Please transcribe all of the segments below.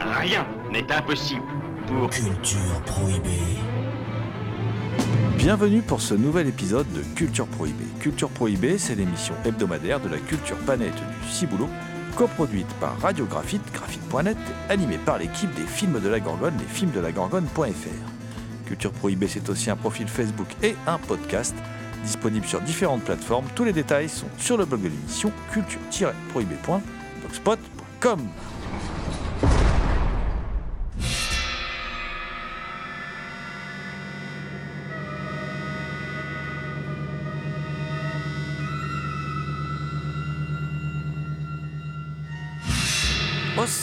Rien n'est impossible pour... Culture prohibée. Bienvenue pour ce nouvel épisode de Culture Prohibée. Culture Prohibée, c'est l'émission hebdomadaire de la culture planète du Ciboulot, coproduite par Radio Graphite, graphite.net, animée par l'équipe des films de la Gorgone, les films de la Gorgone.fr. Culture Prohibée, c'est aussi un profil Facebook et un podcast disponible sur différentes plateformes. Tous les détails sont sur le blog de l'émission culture-prohibée.blogspot.com.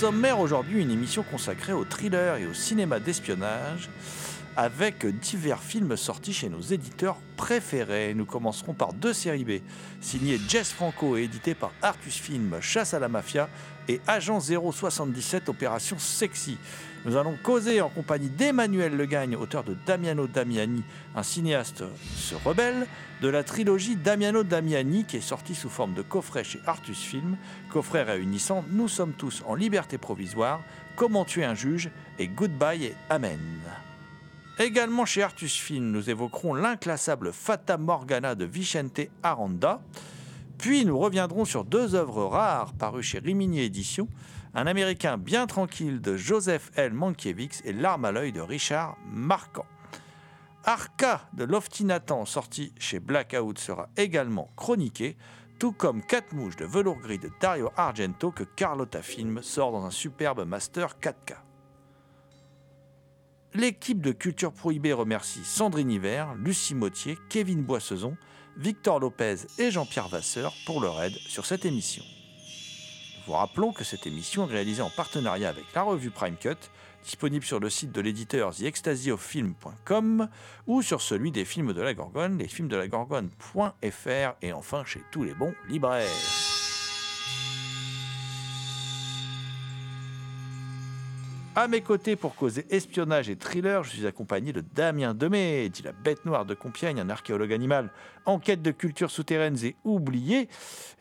sommaire aujourd'hui, une émission consacrée au thriller et au cinéma d'espionnage avec divers films sortis chez nos éditeurs préférés. Nous commencerons par deux séries B, signées Jess Franco et éditées par Artus Film, Chasse à la Mafia et Agent 077, Opération Sexy. Nous allons causer en compagnie d'Emmanuel Legagne, auteur de Damiano Damiani, un cinéaste se rebelle, de la trilogie Damiano Damiani qui est sortie sous forme de coffret chez Artus Film, coffret réunissant Nous sommes tous en liberté provisoire, Comment tuer un juge et Goodbye et Amen. Également chez Artus Film, nous évoquerons l'inclassable Fata Morgana de Vicente Aranda. Puis nous reviendrons sur deux œuvres rares parues chez Rimini Éditions, Un Américain bien tranquille de Joseph L. Mankiewicz et L'arme à l'œil de Richard Marquand. Arca de Lofty Nathan, sorti chez Blackout, sera également chroniqué, tout comme Quatre mouches de velours gris de Dario Argento que Carlotta Film sort dans un superbe master 4K. L'équipe de Culture Prohibée remercie Sandrine Hiver, Lucie Mottier, Kevin Boissezon, Victor Lopez et Jean-Pierre Vasseur pour leur aide sur cette émission. Vous rappelons que cette émission est réalisée en partenariat avec la revue Prime Cut, disponible sur le site de l'éditeur TheExtasyOfFilm.com ou sur celui des films de la Gorgone, lesfilmsdelagorgone.fr et enfin chez tous les bons libraires. À mes côtés pour causer espionnage et thriller, je suis accompagné de Damien Demey, dit la bête noire de Compiègne, un archéologue animal en quête de cultures souterraines et oubliées,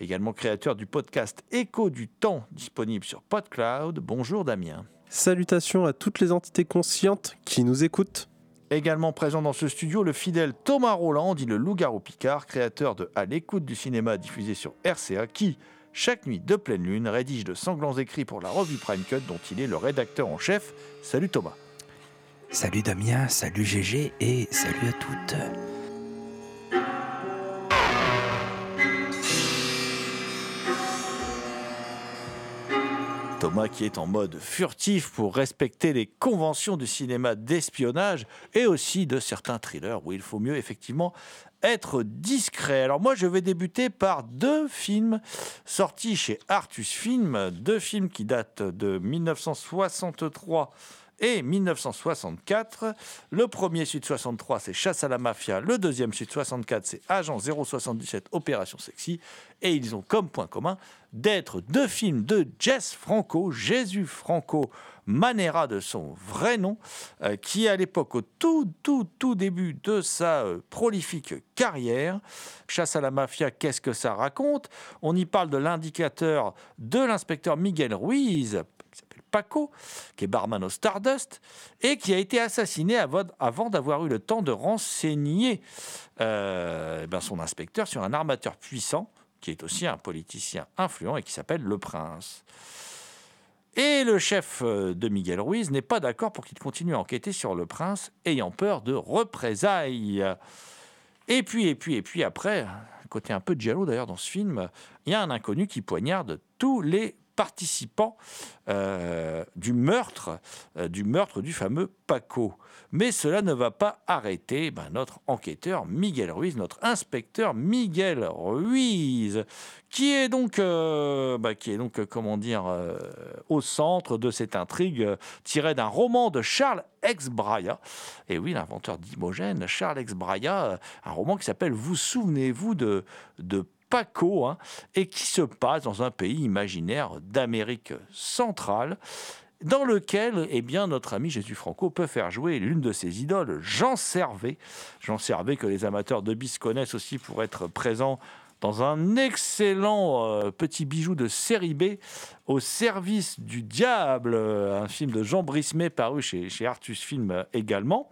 également créateur du podcast Écho du temps, disponible sur PodCloud. Bonjour Damien. Salutations à toutes les entités conscientes qui nous écoutent. Également présent dans ce studio, le fidèle Thomas Roland, dit le loup-garou Picard, créateur de À l'écoute du cinéma diffusé sur RCA, qui, chaque nuit de pleine lune, rédige de sanglants écrits pour la revue Prime Cut dont il est le rédacteur en chef. Salut Thomas. Salut Damien, salut GG et salut à toutes. Thomas qui est en mode furtif pour respecter les conventions du cinéma d'espionnage et aussi de certains thrillers où il faut mieux effectivement être discret. Alors moi je vais débuter par deux films sortis chez Artus Film, deux films qui datent de 1963 et 1964. Le premier Sud 63, c'est Chasse à la mafia. Le deuxième Sud 64, c'est Agent 077 Opération Sexy. Et ils ont comme point commun d'être deux films de Jess Franco, Jésus Franco Manera de son vrai nom, euh, qui à l'époque, au tout, tout, tout début de sa euh, prolifique carrière, Chasse à la mafia, qu'est-ce que ça raconte? On y parle de l'indicateur de l'inspecteur Miguel Ruiz, Paco, qui est barman au Stardust, et qui a été assassiné avant, d'avoir eu le temps de renseigner euh, ben son inspecteur sur un armateur puissant, qui est aussi un politicien influent et qui s'appelle Le Prince. Et le chef euh, de Miguel Ruiz n'est pas d'accord pour qu'il continue à enquêter sur le prince, ayant peur de représailles. Et puis, et puis, et puis après, côté un peu de jaloux d'ailleurs dans ce film, il y a un inconnu qui poignarde tous les participants euh, du meurtre, euh, du meurtre du fameux Paco. Mais cela ne va pas arrêter ben, notre enquêteur Miguel Ruiz, notre inspecteur Miguel Ruiz, qui est donc, euh, ben, qui est donc comment dire, au centre de cette intrigue tirée d'un roman de Charles X. Braya. Et oui, l'inventeur d'Imogène, Charles X. Braya, un roman qui s'appelle Vous souvenez-vous de, de Paco, hein, et qui se passe dans un pays imaginaire d'Amérique centrale dans lequel eh bien, notre ami Jésus Franco peut faire jouer l'une de ses idoles, Jean Servet. Jean Servet que les amateurs de bis connaissent aussi pour être présent dans un excellent euh, petit bijou de série B au service du diable, un film de Jean Brismet paru chez, chez Artus Film également.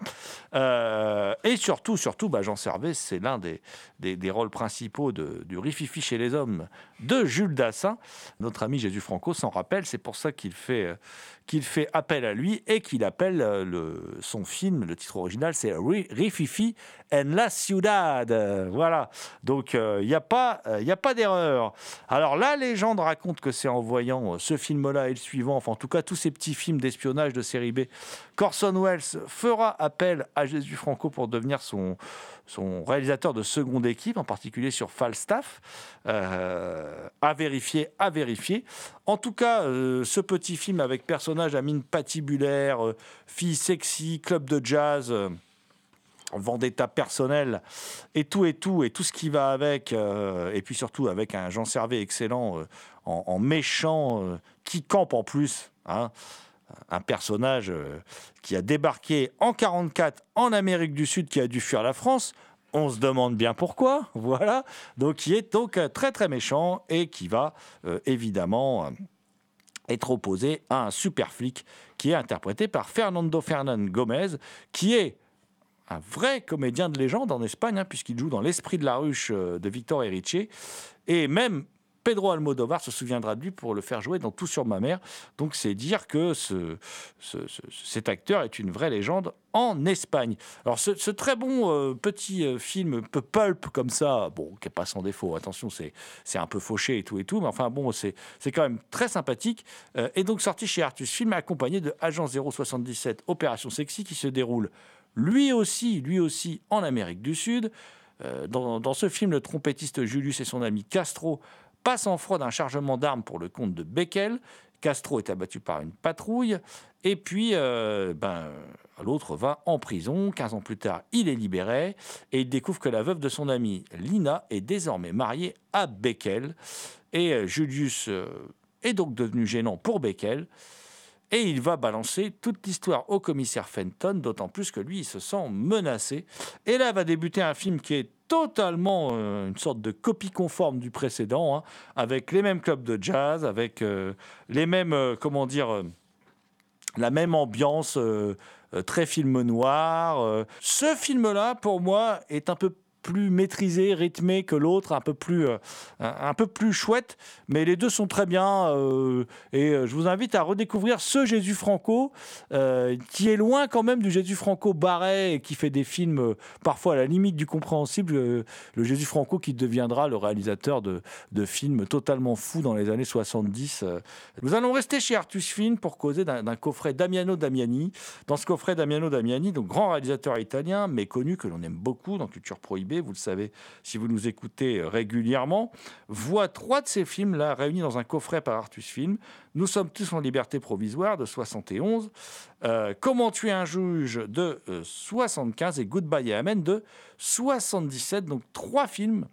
Euh, et surtout, surtout, bah, Jean c'est l'un des, des, rôles principaux de, du Rififi chez les hommes de Jules Dassin. Notre ami Jésus Franco s'en rappelle, c'est pour ça qu'il fait, qu'il fait appel à lui et qu'il appelle le, son film, le titre original, c'est Rififi en la Ciudad. Voilà, donc il euh, n'y a pas, il a pas d'erreur. Alors la légende raconte que c'est en voyant ce film-là et le suivant, enfin en tout cas tous ces petits films d'espionnage de série B, Corson Wells fera appel à Jésus Franco pour devenir son, réalisateur de seconde équipe, en particulier sur Falstaff, euh, à vérifier, à vérifier. En tout cas, euh, ce petit film avec personnage à mine patibulaire, euh, fille sexy, club de jazz vendetta personnel et tout et tout et tout ce qui va avec euh, et puis surtout avec un Jean Servet excellent euh, en, méchant euh, qui campe en plus hein, un personnage qui a débarqué en 44 en Amérique du Sud qui a dû fuir la France. On se demande bien pourquoi voilà. Donc qui est donc très très méchant et qui va évidemment être opposé à un super flic qui est interprété par Fernando Fernand Gomez qui est un vrai comédien de légende en Espagne, hein, puisqu'il joue dans L'Esprit de la ruche euh, de Victor Erice. Et même Pedro Almodovar se souviendra de lui pour le faire jouer dans Tout sur ma mère. Donc c'est dire que ce, cet acteur est une vraie légende en Espagne. Alors ce, très bon euh, petit euh, film peu pulp comme ça, bon, qui n'est pas sans défaut, attention, c'est un peu fauché et tout et tout, mais enfin bon, c'est quand même très sympathique. et donc sorti chez Artus Film, accompagné de Agent 077 Opération Sexy, qui se déroule lui aussi, lui aussi en Amérique du Sud. Euh, dans, ce film, le trompettiste Julius et son ami Castro passent en fraude un chargement d'armes pour le compte de Beckel. Castro est abattu par une patrouille. Et puis, euh, ben, l'autre va en prison. 15 ans plus tard, il est libéré. Et il découvre que la veuve de son ami, Lina, est désormais mariée à Beckel. Et euh, Julius est donc devenu gênant pour Beckel. Et il va balancer toute l'histoire au commissaire Fenton, d'autant plus que lui, il se sent menacé. Et là va débuter un film qui est totalement euh, une sorte de copie conforme du précédent, hein, avec les mêmes clubs de jazz, avec euh, les mêmes, euh, comment dire, la même ambiance, très film noir. Ce film-là, pour moi, est un peu plus maîtrisé, rythmé que l'autre, un peu plus euh, un, peu plus chouette. Mais les deux sont très bien. Euh, et euh, je vous invite à redécouvrir ce Jésus Franco, qui est loin quand même du Jésus Franco barré qui fait des films parfois à la limite du compréhensible. le Jésus Franco qui deviendra le réalisateur de, de, films totalement fous dans les années 70. Nous allons rester chez Artus Film pour causer d'un coffret Damiano Damiani. Dans ce coffret Damiano Damiani, donc grand réalisateur italien, mais connu que l'on aime beaucoup dans Culture Prohibée vous le savez si vous nous écoutez euh, régulièrement, voit trois de ces films-là réunis dans un coffret par Artus Film. Nous sommes tous en liberté provisoire de 71, euh, Comment tuer un juge de 75 euh, et Goodbye et Amen de 77. Donc trois films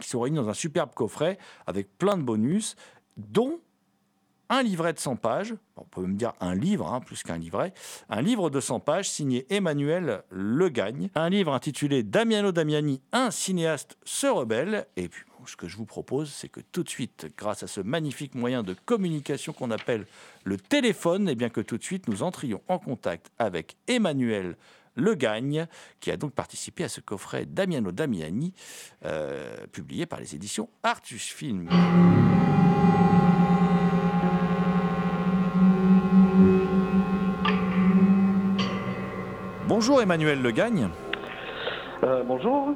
qui sont réunis dans un superbe coffret avec plein de bonus, dont un livret de 100 pages, on peut même dire un livre, hein, plus qu'un livret, un livre de 100 pages signé Emmanuel Le Gagne, un livre intitulé Damiano Damiani, un cinéaste se rebelle, et puis ce que je vous propose, c'est que tout de suite, grâce à ce magnifique moyen de communication qu'on appelle le téléphone, et eh bien que tout de suite nous entrions en contact avec Emmanuel le Gagne, qui a donc participé à ce coffret Damiano Damiani, euh, publié par les éditions Artus Film. Bonjour Emmanuel Le Gagne. Euh, bonjour.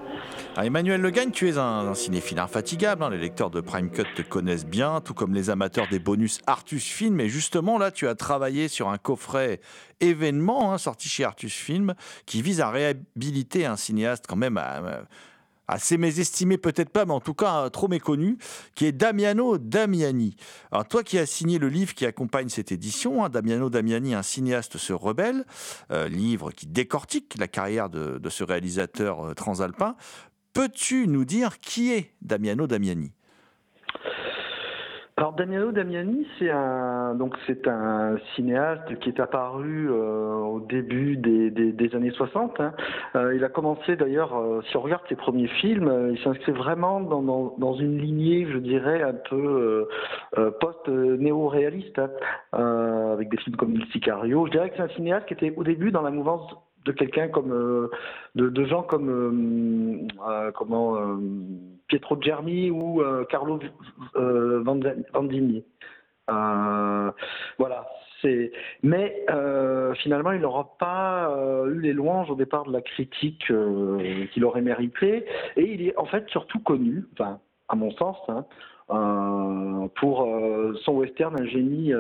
Ah, Emmanuel Le Gagne, tu es un, un cinéphile infatigable. hein. Les lecteurs de Prime Cut te connaissent bien, tout comme les amateurs des bonus Artus Film. Et justement, là, tu as travaillé sur un coffret événement hein, sorti chez Artus Film qui vise à réhabiliter un cinéaste quand même à- assez mésestimé, peut-être pas, mais en tout cas euh, trop méconnu, qui est Damiano Damiani. Alors, toi qui as signé le livre qui accompagne cette édition, hein, Damiano Damiani, un cinéaste se rebelle, euh, livre qui décortique la carrière de, ce réalisateur euh, transalpin. Peux-tu nous dire qui est Damiano Damiani? Alors Damiano Damiani, c'est un donc c'est un cinéaste qui est apparu euh, au début des, des, des années 60. hein. Euh, il a commencé d'ailleurs, euh, si on regarde ses premiers films, euh, il s'inscrit vraiment dans, dans, dans une lignée, je dirais, un peu euh, euh, post-néo-réaliste, hein, avec des films comme Il Sicario. Je dirais que c'est un cinéaste qui était au début dans la mouvance de quelqu'un comme de, de gens comme comment Pietro Germi ou euh, Carlo euh, Vandini. Euh, voilà. Mais euh, finalement, il n'aura pas euh, eu les louanges au départ de la critique euh, qu'il aurait mérité, et il est en fait surtout connu, enfin, à mon sens, hein, pour son western Un génie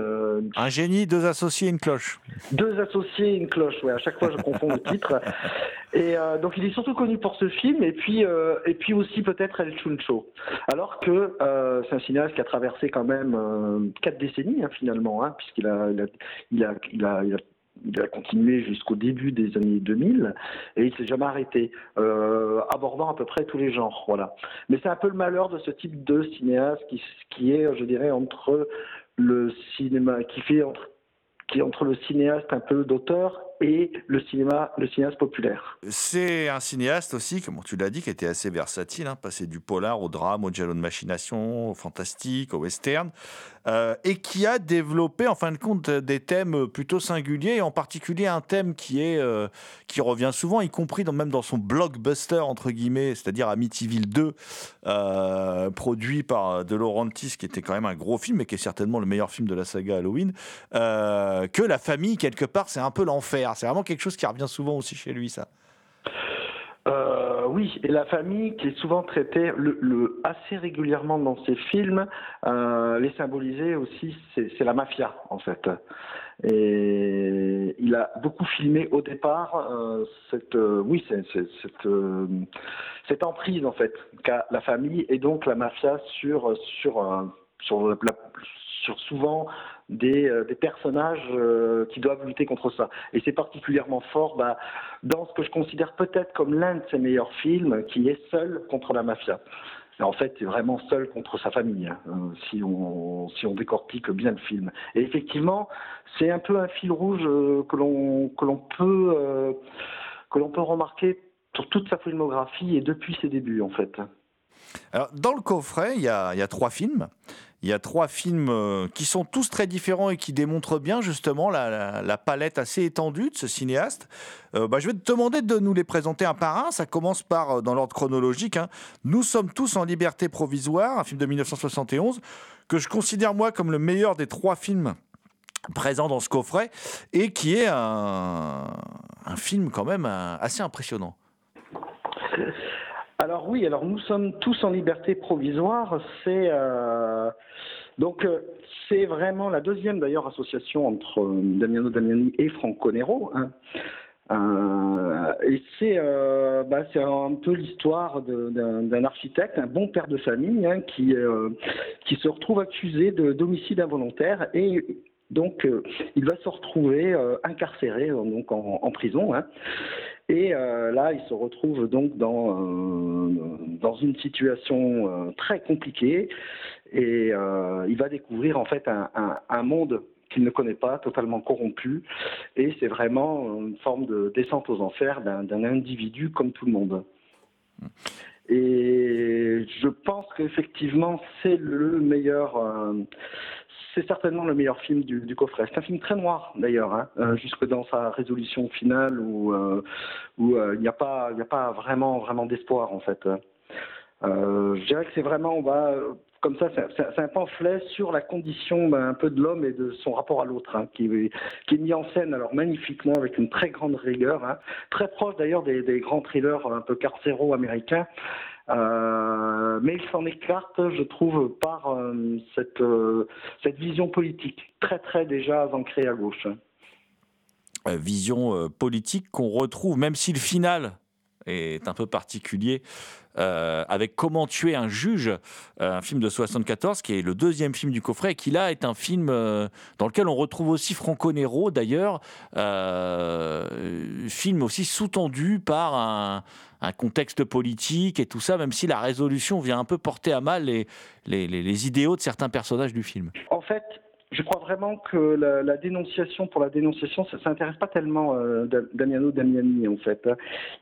Un génie, deux associés, une cloche. deux associés et une cloche, ouais, à chaque fois je confonds le titre. Et euh, donc il est surtout connu pour ce film et puis euh, et puis aussi peut-être El Chuncho. Alors que euh, c'est un cinéaste qui a traversé quand même euh, quatre décennies hein, finalement, hein, puisqu'il a il a il a il a, continué jusqu'au début des années 2000 et il s'est jamais arrêté, abordant à peu près tous les genres. Voilà. Mais c'est un peu le malheur de ce type de cinéaste qui, qui est, je dirais, entre le cinéma, qui fait qui est entre le cinéaste un peu d'auteur et le cinéma, le cinéaste populaire. C'est un cinéaste aussi, comme tu l'as dit, qui était assez versatile, hein, passé du polar au drame, au giallo de machination, au fantastique, au western, euh, et qui a développé en fin de compte des thèmes plutôt singuliers, et en particulier un thème qui euh, revient souvent, y compris même dans son blockbuster entre guillemets, c'est-à-dire Amityville 2, euh, produit par De Laurentiis, qui était quand même un gros film, et qui est certainement le meilleur film de la saga Halloween, que la famille quelque part c'est un peu l'enfer. C'est vraiment quelque chose qui revient souvent aussi chez lui, ça. Euh, oui, et la famille qui est souvent traitée le, assez régulièrement dans ses films, euh, les symboliser aussi, c'est la mafia en fait. Et il a beaucoup filmé au départ euh, cette, euh, oui, cette, cette emprise en fait qu'a la famille et donc la mafia sur sur sur souvent des, euh, des personnages euh, qui doivent lutter contre ça. Et c'est particulièrement fort bah, dans ce que je considère peut-être comme l'un de ses meilleurs films, qui est Seul contre la mafia. En fait, c'est vraiment seul contre sa famille, hein, si, on, si on décortique bien le film. Et effectivement, c'est un peu un fil rouge euh, que l'on peut peut remarquer sur toute sa filmographie et depuis ses débuts, en fait. Alors, dans le coffret, il y il y a trois films. Il y a trois films euh, qui sont tous très différents et qui démontrent bien justement la, palette assez étendue de ce cinéaste. Euh, bah, je vais te demander de nous les présenter un par un. Ça commence par, euh, dans l'ordre chronologique, hein, Nous sommes tous en liberté provisoire, un film de 1971, que je considère moi comme le meilleur des trois films présents dans ce coffret et qui est un, film quand même assez impressionnant. Alors oui, alors nous sommes tous en liberté provisoire. C'est euh, donc euh, c'est vraiment la deuxième d'ailleurs association entre euh, Damiano Damiani et Franco Nero. hein. Euh, et c'est euh, bah, un peu l'histoire d'un architecte, un bon père de famille, hein, qui euh, qui se retrouve accusé de d'homicide involontaire et donc euh, il va se retrouver euh, incarcéré euh, donc en, prison. hein. Et là, il se retrouve donc dans, dans une situation très compliquée et il va découvrir en fait un, un- monde qu'il ne connaît pas, totalement corrompu. Et c'est vraiment une forme de descente aux enfers d'un individu comme tout le monde. Et je pense qu'effectivement, c'est le meilleur. C'est certainement le meilleur film du, du coffret. C'est un film très noir d'ailleurs, hein, euh, jusque dans sa résolution finale où euh, euh, il n'y a pas vraiment d'espoir en fait. Euh, je dirais que c'est vraiment va comme ça, c'est un pamphlet sur la condition ben, un peu de l'homme et de son rapport à l'autre, hein, qui, est mis en scène alors magnifiquement avec une très grande rigueur, hein, très proche d'ailleurs des, des, grands thrillers un peu carcéraux américains. Euh, mais il s'en écarte, je trouve, par euh, cette, euh, cette vision politique, très très déjà ancrée à gauche. Vision politique qu'on retrouve, même si le final est un peu particulier, euh, avec Comment tuer un juge, euh, un film de 74, qui est le deuxième film du coffret, et qui là est un film euh, dans lequel on retrouve aussi Franco Nero, d'ailleurs, film aussi sous-tendu par un, contexte politique et tout ça, même si la résolution vient un peu porter à mal les, les, les idéaux de certains personnages du film. En fait, je crois vraiment que la, dénonciation pour la dénonciation, ça n'intéresse pas tellement euh, Damiano Damiani en fait.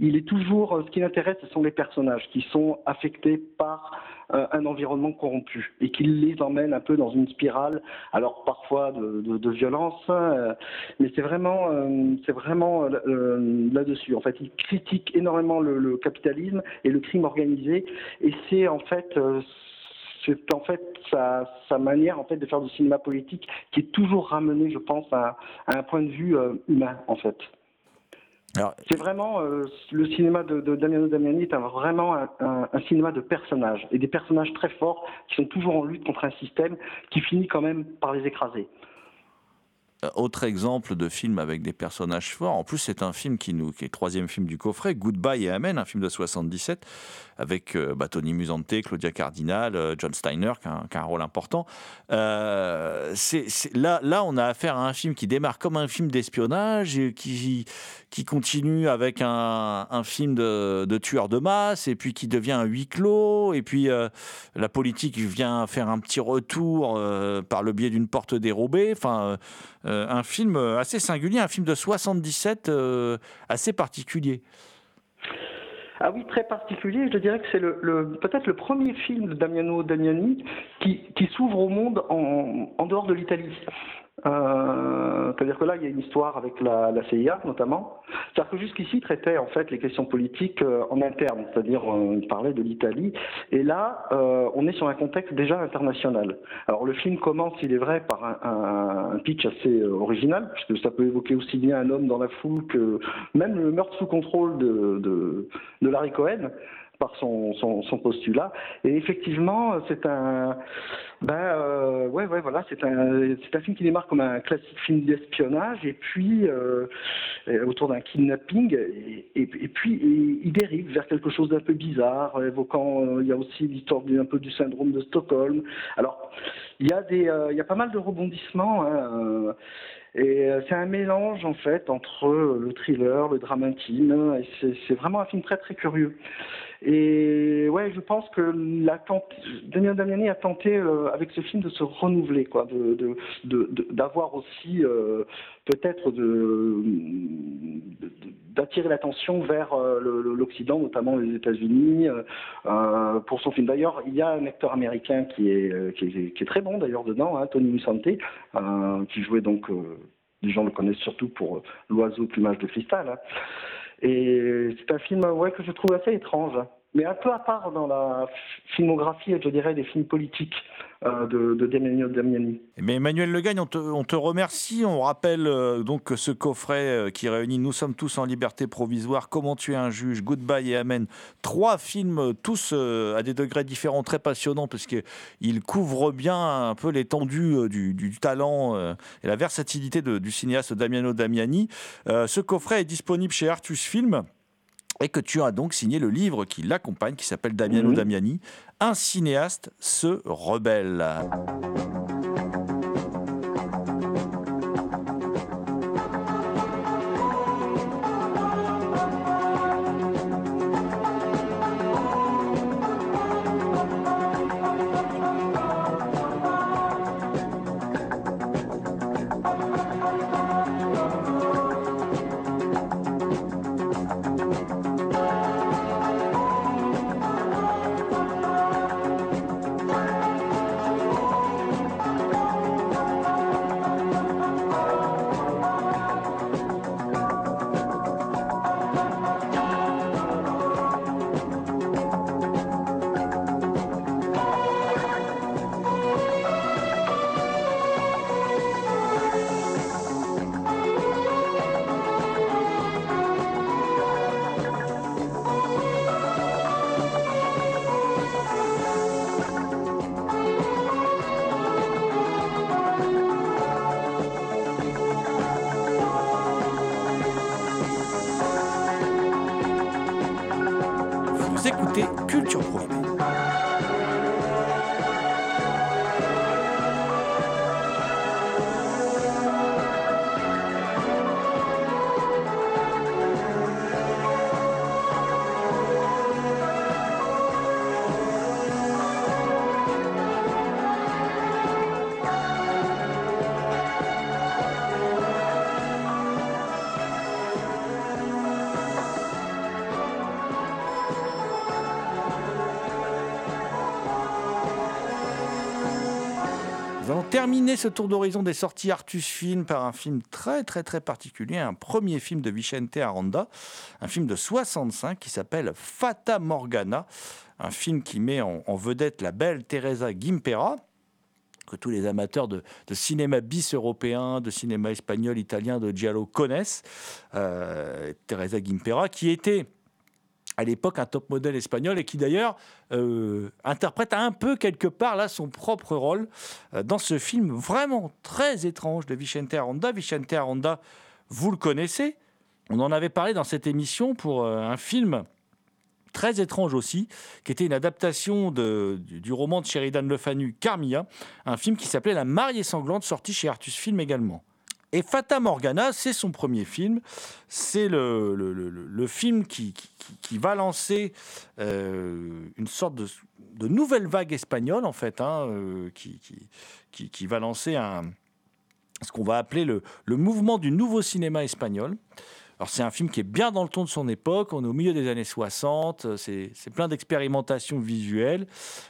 Il est toujours, ce qui l'intéresse, ce sont les personnages qui sont affectés par euh, un environnement corrompu et qui les emmène un peu dans une spirale, alors parfois de, violence, euh, mais c'est vraiment, c'est vraiment là-dessus. En fait, il critique énormément le, le, capitalisme et le crime organisé, et c'est en fait c'est en fait sa, manière en fait de faire du cinéma politique qui est toujours ramené, je pense, à, un point de vue euh, humain en fait. C'est vraiment euh, le cinéma de, Damiano Damiani est vraiment un, un, cinéma de personnages et des personnages très forts qui sont toujours en lutte contre un système qui finit quand même par les écraser. Euh, autre exemple de film avec des personnages forts. En plus, c'est un film qui, est le troisième film du coffret, Goodbye et Amen, un film de 77, avec euh, bah, Tony Musante, Claudia Cardinal, euh, John Steiner, qui a, un, rôle important. là, on a affaire à un film qui démarre comme un film d'espionnage, qui, qui continue avec un, un film de, de, tueur de masse, et puis qui devient un huis clos, et puis la politique vient faire un petit retour par le biais d'une porte dérobée. Enfin euh, un film assez singulier, un film de 77 euh, assez particulier. Ah oui, très particulier. Je dirais que c'est le, peut-être le premier film de Damiano Damiani qui, qui s'ouvre au monde en, en dehors de l'Italie. Euh, c'est-à-dire que là, il y a une histoire avec la, CIA notamment. C'est-à-dire que jusqu'ici, il traitait en fait les questions politiques euh, en interne, c'est-à-dire euh, il parlait de l'Italie. Et là, on est sur un contexte déjà international. Alors le film commence, il est vrai, par un, pitch assez original, puisque ça peut évoquer aussi bien un homme dans la foule que même le meurtre sous contrôle de, de Larry Cohen par son, son, son, postulat. Et effectivement, c'est un, ben euh, ouais, ouais, voilà, c'est un, c'est un film qui démarre comme un classique film d'espionnage et puis euh, autour d'un kidnapping et, puis il dérive vers quelque chose d'un peu bizarre, évoquant, euh, il y a aussi l'histoire peu du syndrome de Stockholm. Alors, il y a des, il y a pas mal de rebondissements. Hein, et c'est un mélange en fait entre le thriller, le drame intime. Et c'est vraiment un film très très curieux. Et ouais, je pense que la Daniel Damiani a tenté euh, avec ce film de se renouveler, quoi, de, d'avoir aussi euh, peut-être d'attirer l'attention vers euh, l'Occident, notamment les États-Unis, pour son film. D'ailleurs, il y a un acteur américain qui est, qui est, très bon d'ailleurs dedans, hein, Tony Musante, qui jouait donc, les gens le connaissent surtout pour L'oiseau plumage de cristal. Hein. Et c'est un film ouais, que je trouve assez étrange, mais un peu à part dans la filmographie, je dirais, des films politiques euh, de, de Damiani. Mais Emmanuel Legagne, on te, on te remercie. On rappelle euh, donc ce coffret euh, qui réunit Nous sommes tous en liberté provisoire, Comment tuer un juge, Goodbye et Amen. Trois films, tous à des degrés différents, très passionnants, parce qu'ils couvrent bien un peu l'étendue du, du, talent et la versatilité du cinéaste Damiano Damiani. ce coffret est disponible chez Artus Film et que tu as donc signé le livre qui l'accompagne, qui s'appelle Damiano. Damiani, Un cinéaste se rebelle. Terminer ce tour d'horizon des sorties Artus Film par un film très très très particulier, un premier film de Vicente Aranda, un film de 65 qui s'appelle Fata Morgana, un film qui met en, vedette la belle Teresa Gimpera, que tous les amateurs de, de cinéma bis européen, de cinéma espagnol, italien, de giallo connaissent. Euh, Teresa Gimpera, qui était à l'époque un top modèle espagnol et qui d'ailleurs euh, interprète un peu quelque part là son propre rôle euh, dans ce film vraiment très étrange de Vicente Aranda. Vicente Aranda, vous le connaissez, on en avait parlé dans cette émission pour euh, un film très étrange aussi, qui était une adaptation du roman de Sheridan Le Fanu, Carmilla, un film qui s'appelait La mariée sanglante, sorti chez Artus Film également. Et Fata Morgana, c'est son premier film. C'est le, film qui, va lancer euh, une sorte de, nouvelle vague espagnole, en fait, hein, euh, qui, va lancer ce qu'on va appeler le, le mouvement du nouveau cinéma espagnol. Alors c'est un film qui est bien dans le ton de son époque, on est au milieu des années 60, c'est c'est plein d'expérimentations visuelles,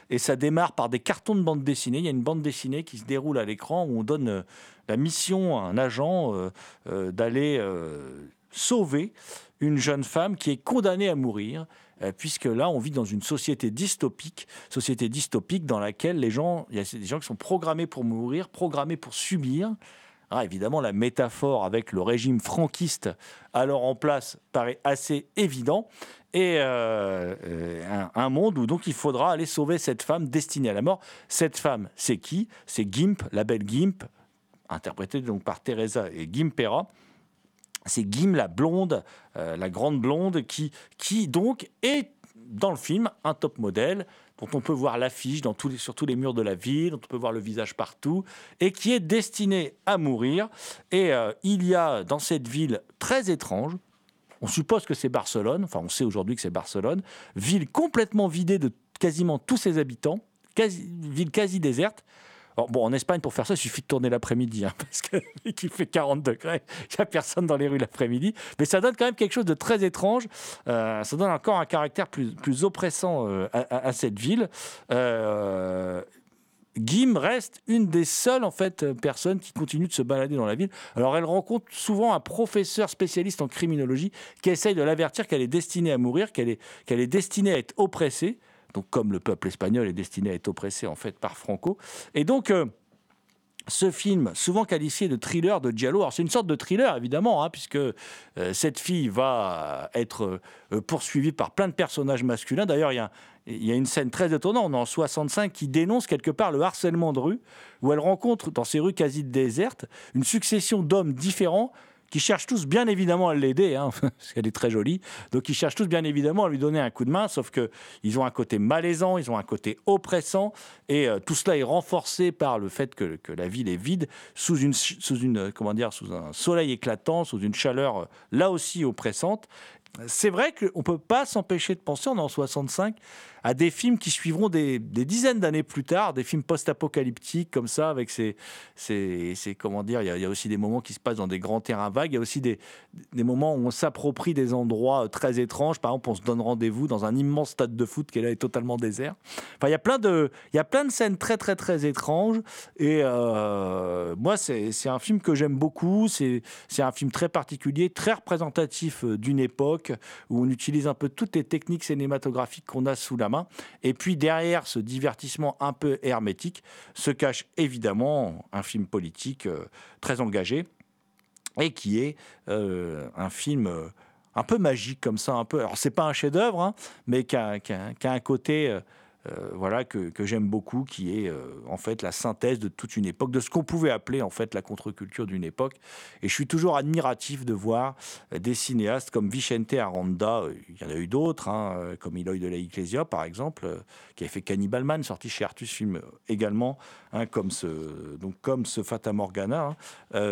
et ça démarre par des cartons de bande dessinée. Il y a une bande dessinée qui se déroule à l'écran où on donne euh, la mission à un agent euh, euh, d'aller euh, sauver une jeune femme qui est condamnée à mourir, euh, puisque là, on vit dans une société dystopique, société dystopique dans laquelle les gens, il y a des gens qui sont programmés pour mourir, programmés pour subir. Ah, évidemment, la métaphore avec le régime franquiste alors en place paraît assez évident. Et euh, euh, un, monde où donc il faudra aller sauver cette femme destinée à la mort. Cette femme, c'est qui? C'est Gimp, la belle Gimp, interprétée donc par Teresa et Gimpera. C'est Gim, la blonde, euh, la grande blonde, qui, qui donc est dans le film un top modèle dont on peut voir l'affiche dans tous les- sur tous les murs de la ville, dont on peut voir le visage partout, et qui est destiné à mourir. Et euh, il y a dans cette ville très étrange, on suppose que c'est Barcelone, enfin on sait aujourd'hui que c'est Barcelone, ville complètement vidée de quasiment tous ses habitants, ville quasi déserte. Alors, bon, en Espagne, pour faire ça, il suffit de tourner l'après-midi, hein, parce qu'il fait 40 degrés, il n'y a personne dans les rues l'après-midi. Mais ça donne quand même quelque chose de très étrange. Euh, ça donne encore un caractère plus, oppressant euh, à, cette ville. Euh, Gim reste une des seules en fait personnes qui continue de se balader dans la ville. Alors elle rencontre souvent un professeur spécialiste en criminologie qui essaye de l'avertir qu'elle est destinée à mourir, qu'elle est, qu'elle est destinée à être oppressée. Donc comme le peuple espagnol est destiné à être oppressé en fait par Franco. Et donc euh, ce film, souvent qualifié de thriller, de giallo, alors c'est une sorte de thriller évidemment, hein, puisque euh, cette fille va être euh, poursuivie par plein de personnages masculins. D'ailleurs, il y a, une scène très étonnante, en 65, qui dénonce quelque part le harcèlement de rue, où elle rencontre dans ces rues quasi désertes une succession d'hommes différents qui cherchent tous bien évidemment à l'aider, hein, parce qu'elle est très jolie. Donc ils cherchent tous bien évidemment à lui donner un coup de main, sauf que ils ont un côté malaisant, ils ont un côté oppressant, et euh, tout cela est renforcé par le fait que, la ville est vide, sous une, sous une, euh, comment dire, sous un soleil éclatant, sous une chaleur euh, là aussi oppressante. C'est vrai qu'on ne peut pas s'empêcher de penser, on est en 65, à des films qui suivront des, dizaines d'années plus tard, des films post-apocalyptiques comme ça, avec ces, ces, comment dire, il y, a, aussi des moments qui se passent dans des grands terrains vagues, il y a aussi des, moments où on s'approprie des endroits euh, très étranges, par exemple on se donne rendez-vous dans un immense stade de foot qui là est totalement désert. Enfin, il y a plein de, il y a plein de scènes très très très étranges, et euh, moi c'est un film que j'aime beaucoup, c'est c'est un film très particulier, très représentatif euh, d'une époque où on utilise un peu toutes les techniques cinématographiques qu'on a sous la main. Et puis derrière ce divertissement un peu hermétique se cache évidemment un film politique euh, très engagé et qui est euh, un film euh, un peu magique comme ça, un peu. Alors c'est pas un chef-d'œuvre, hein, mais qui a, un côté euh, voilà, que, que j'aime beaucoup, qui est en fait la synthèse de toute une époque, de ce qu'on pouvait appeler en fait la contre-culture d'une époque. Et je suis toujours admiratif de voir des cinéastes comme Vicente Aranda, il y en a eu d'autres, hein, comme Eloy de la Ecclesia par exemple, qui a fait Cannibal Man, sorti chez Artus Film également, hein, comme, ce, donc, comme ce Fata Morgana, hein,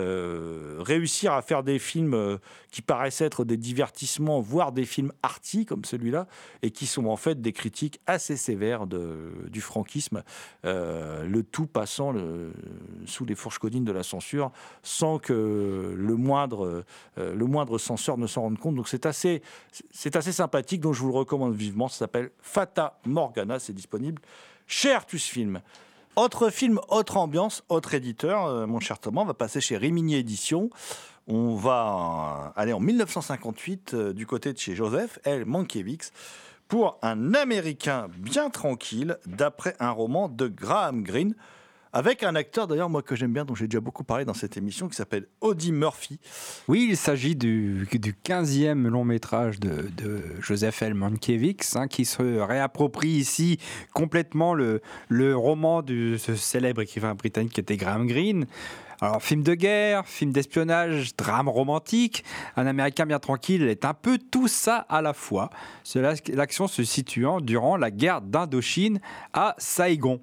réussir à faire des films qui paraissent être des divertissements, voire des films arty comme celui-là, et qui sont en fait des critiques assez sévères du franquisme, euh, le tout passant sous les fourches codines de la censure, sans que le moindre, euh, le moindre censeur ne s'en rende compte. Donc c'est assez, c'est assez sympathique, donc je vous le recommande vivement. Ça s'appelle Fata Morgana, c'est disponible chez Artus Film. Autre film, autre ambiance, autre éditeur, euh, mon cher Thomas, on va passer chez Rimini Éditions. On va aller en 1958 euh, du côté de chez Joseph L. Mankiewicz pour un Américain bien tranquille d'après un roman de Graham Greene avec un acteur d'ailleurs moi que j'aime bien, dont j'ai déjà beaucoup parlé dans cette émission, qui s'appelle Audie Murphy. Oui, il s'agit du, du 15e long métrage de, Joseph L. Mankiewicz, hein, qui se réapproprie ici complètement le, roman de ce célèbre écrivain britannique qui était Graham Greene. Alors, film de guerre, film d'espionnage, drame romantique, un Américain bien tranquille est un peu tout ça à la fois. L'action se situant durant la guerre d'Indochine à Saigon.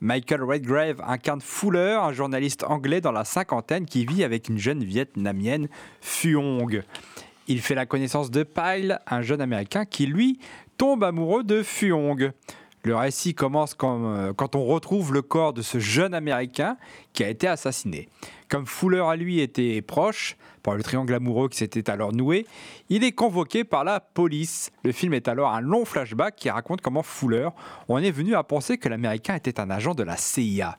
Michael Redgrave incarne Fuller, un journaliste anglais dans la cinquantaine qui vit avec une jeune vietnamienne, Fuong. Il fait la connaissance de Pyle, un jeune américain qui, lui, tombe amoureux de Fuong. Le récit commence euh, quand, on retrouve le corps de ce jeune Américain qui a été assassiné. Comme Fuller à lui était proche, par le triangle amoureux qui s'était alors noué, il est convoqué par la police. Le film est alors un long flashback qui raconte comment Fuller en est venu à penser que l'Américain était un agent de la CIA.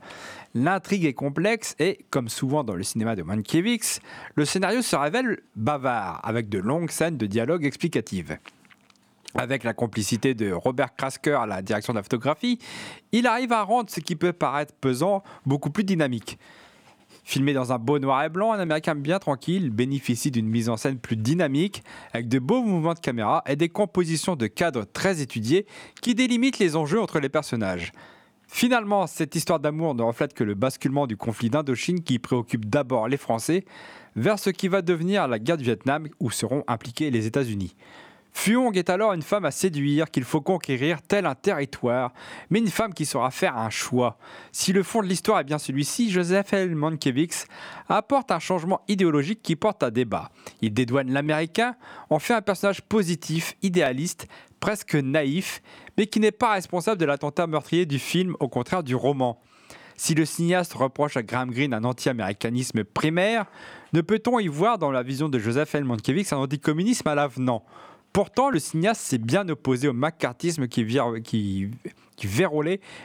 L'intrigue est complexe et, comme souvent dans le cinéma de Mankiewicz, le scénario se révèle bavard, avec de longues scènes de dialogue explicatives avec la complicité de Robert Krasker à la direction de la photographie, il arrive à rendre ce qui peut paraître pesant beaucoup plus dynamique. Filmé dans un beau noir et blanc, un américain bien tranquille bénéficie d'une mise en scène plus dynamique, avec de beaux mouvements de caméra et des compositions de cadres très étudiées qui délimitent les enjeux entre les personnages. Finalement, cette histoire d'amour ne reflète que le basculement du conflit d'Indochine qui préoccupe d'abord les Français vers ce qui va devenir la guerre du Vietnam où seront impliqués les États-Unis. Fuong est alors une femme à séduire qu'il faut conquérir tel un territoire, mais une femme qui saura faire un choix. Si le fond de l'histoire est bien celui-ci, Joseph L. Mankiewicz apporte un changement idéologique qui porte à débat. Il dédouane l'américain, en fait un personnage positif, idéaliste, presque naïf, mais qui n'est pas responsable de l'attentat meurtrier du film, au contraire du roman. Si le cinéaste reproche à Graham Greene un anti-américanisme primaire, ne peut-on y voir dans la vision de Joseph L. Mankiewicz un anticommunisme à l'avenant? Pourtant, le cinéaste s'est bien opposé au macartisme qui, qui, qui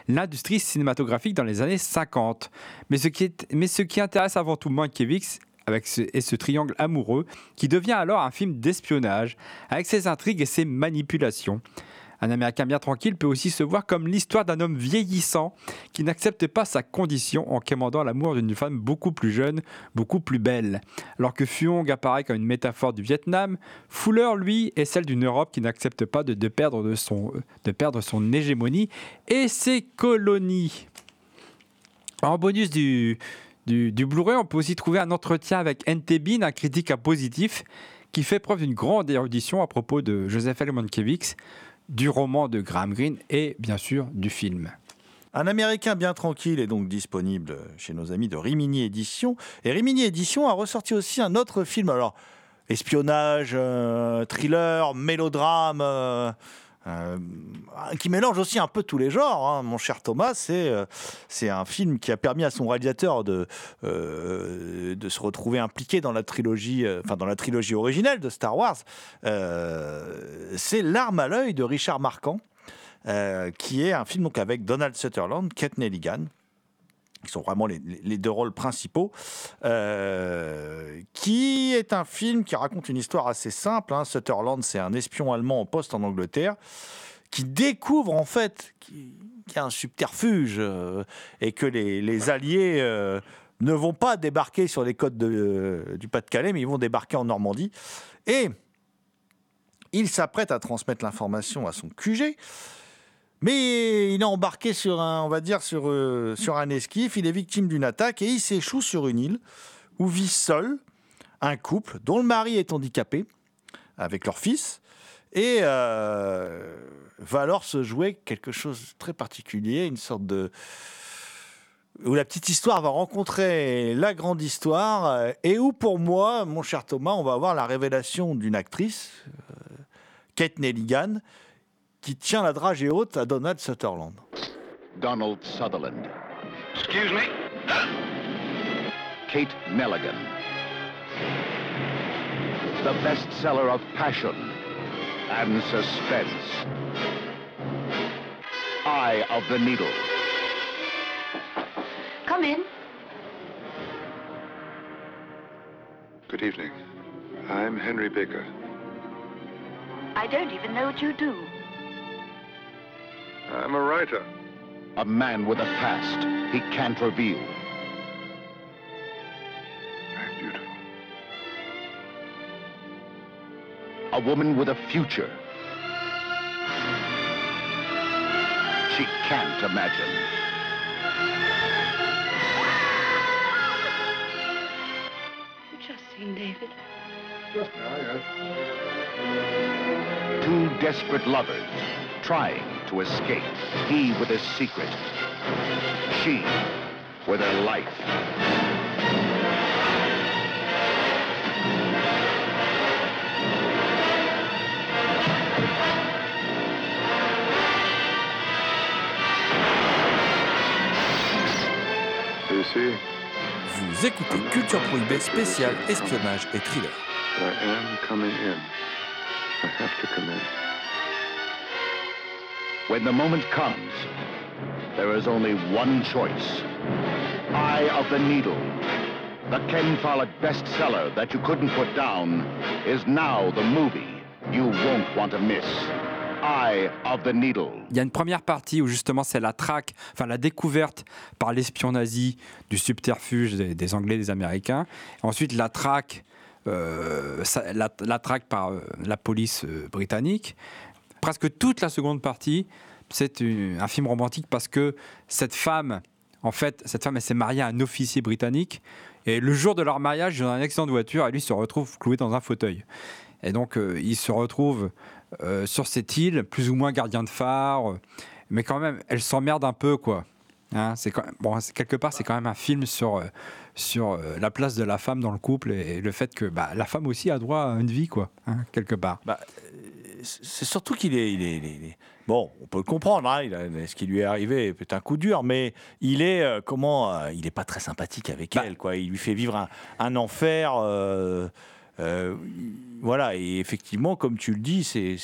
l'industrie cinématographique dans les années 50. Mais ce qui, mais ce qui intéresse avant tout Mankiewicz, avec ce, et ce triangle amoureux, qui devient alors un film d'espionnage, avec ses intrigues et ses manipulations. Un Américain bien tranquille peut aussi se voir comme l'histoire d'un homme vieillissant qui n'accepte pas sa condition en quémandant l'amour d'une femme beaucoup plus jeune, beaucoup plus belle. Alors que Fuong apparaît comme une métaphore du Vietnam, Fuller, lui, est celle d'une Europe qui n'accepte pas de, perdre de, son, de perdre son hégémonie et ses colonies. En bonus du, du, Blu-ray, on peut aussi trouver un entretien avec N.T. Un critique à positif, qui fait preuve d'une grande érudition à propos de Joseph L. Mankiewicz du roman de Graham Greene et bien sûr du film. Un Américain bien tranquille est donc disponible chez nos amis de Rimini Édition. Et Rimini Édition a ressorti aussi un autre film. Alors, espionnage, euh, thriller, mélodrame. Euh, euh, qui mélange aussi un peu tous les genres, hein, mon cher Thomas. C'est euh, c'est un film qui a permis à son réalisateur de, euh, de se retrouver impliqué dans la trilogie, enfin dans la trilogie originelle de Star Wars. c'est L'arme à l'œil de Richard Marquand, qui est un film donc avec Donald Sutherland, Kate Nelligan qui sont vraiment les, deux rôles principaux, euh, qui est un film qui raconte une histoire assez simple. Hein. Sutherland, c'est un espion allemand en poste en Angleterre, qui découvre en fait qu'il y a un subterfuge euh, et que les, Alliés euh, ne vont pas débarquer sur les côtes du Pas-de-Calais, mais ils vont débarquer en Normandie. Et il s'apprête à transmettre l'information à son QG Mais il est embarqué sur un, on euh, sur un esquif. Il est victime d'une attaque et il s'échoue sur une île où vit seul un couple dont le mari est handicapé avec leur fils et euh, va alors se jouer quelque chose de très particulier, une sorte de où la petite histoire va rencontrer la grande histoire euh, et où pour moi, mon cher Thomas, on va avoir la révélation d'une actrice, Kate Nelligan, qui tient la dragée haute à Donald Sutherland. Donald Sutherland. Excuse me. Kate Nelligan. The bestseller of passion and suspense. Eye of the Needle. Come in. Good evening. I'm Henry Baker. I don't even know what you do. I'm a writer. A man with a past he can't reveal. Very beautiful. A woman with a future. She can't imagine. You just seen David. Just now, yes. Two desperate lovers trying to escape. He with his secret. She with her life. Lucy, Vous écoutez Culture Prohibée spéciale espionnage et thriller. I am coming in. I have to come in. When the moment comes, there is only one choice. Eye of the Needle. The Ken Follett bestseller that you couldn't put down is now the movie you won't want to miss. Eye of the Needle. Il y a une première partie où justement c'est la traque, enfin la découverte par l'espion nazi du subterfuge des, des Anglais, des Américains. Ensuite la traque, euh, la, la traque par euh, la police euh, britannique. Presque toute la seconde partie, c'est un film romantique parce que cette femme, en fait, cette femme, elle s'est mariée à un officier britannique. Et le jour de leur mariage, ils ont un accident de voiture et lui se retrouve cloué dans un fauteuil. Et donc, euh, il se retrouve euh, sur cette île, plus ou moins gardien de phare, mais quand même, elle s'emmerde un peu, quoi. Hein, c'est quelque part, c'est quand même un film sur, euh, sur euh, la place de la femme dans le couple et, le fait que bah, la femme aussi a droit à une vie, quoi, hein, quelque part. Bah, c'est surtout qu'il est, il est, il est- il est- Bon, on peut le comprendre, hein, il a- ce qui lui est arrivé est un coup dur, mais il est euh, comment euh, Il est pas très sympathique avec Bah. elle, quoi. Il lui fait vivre un, un enfer. euh, voilà, et effectivement, comme tu le dis, c'est,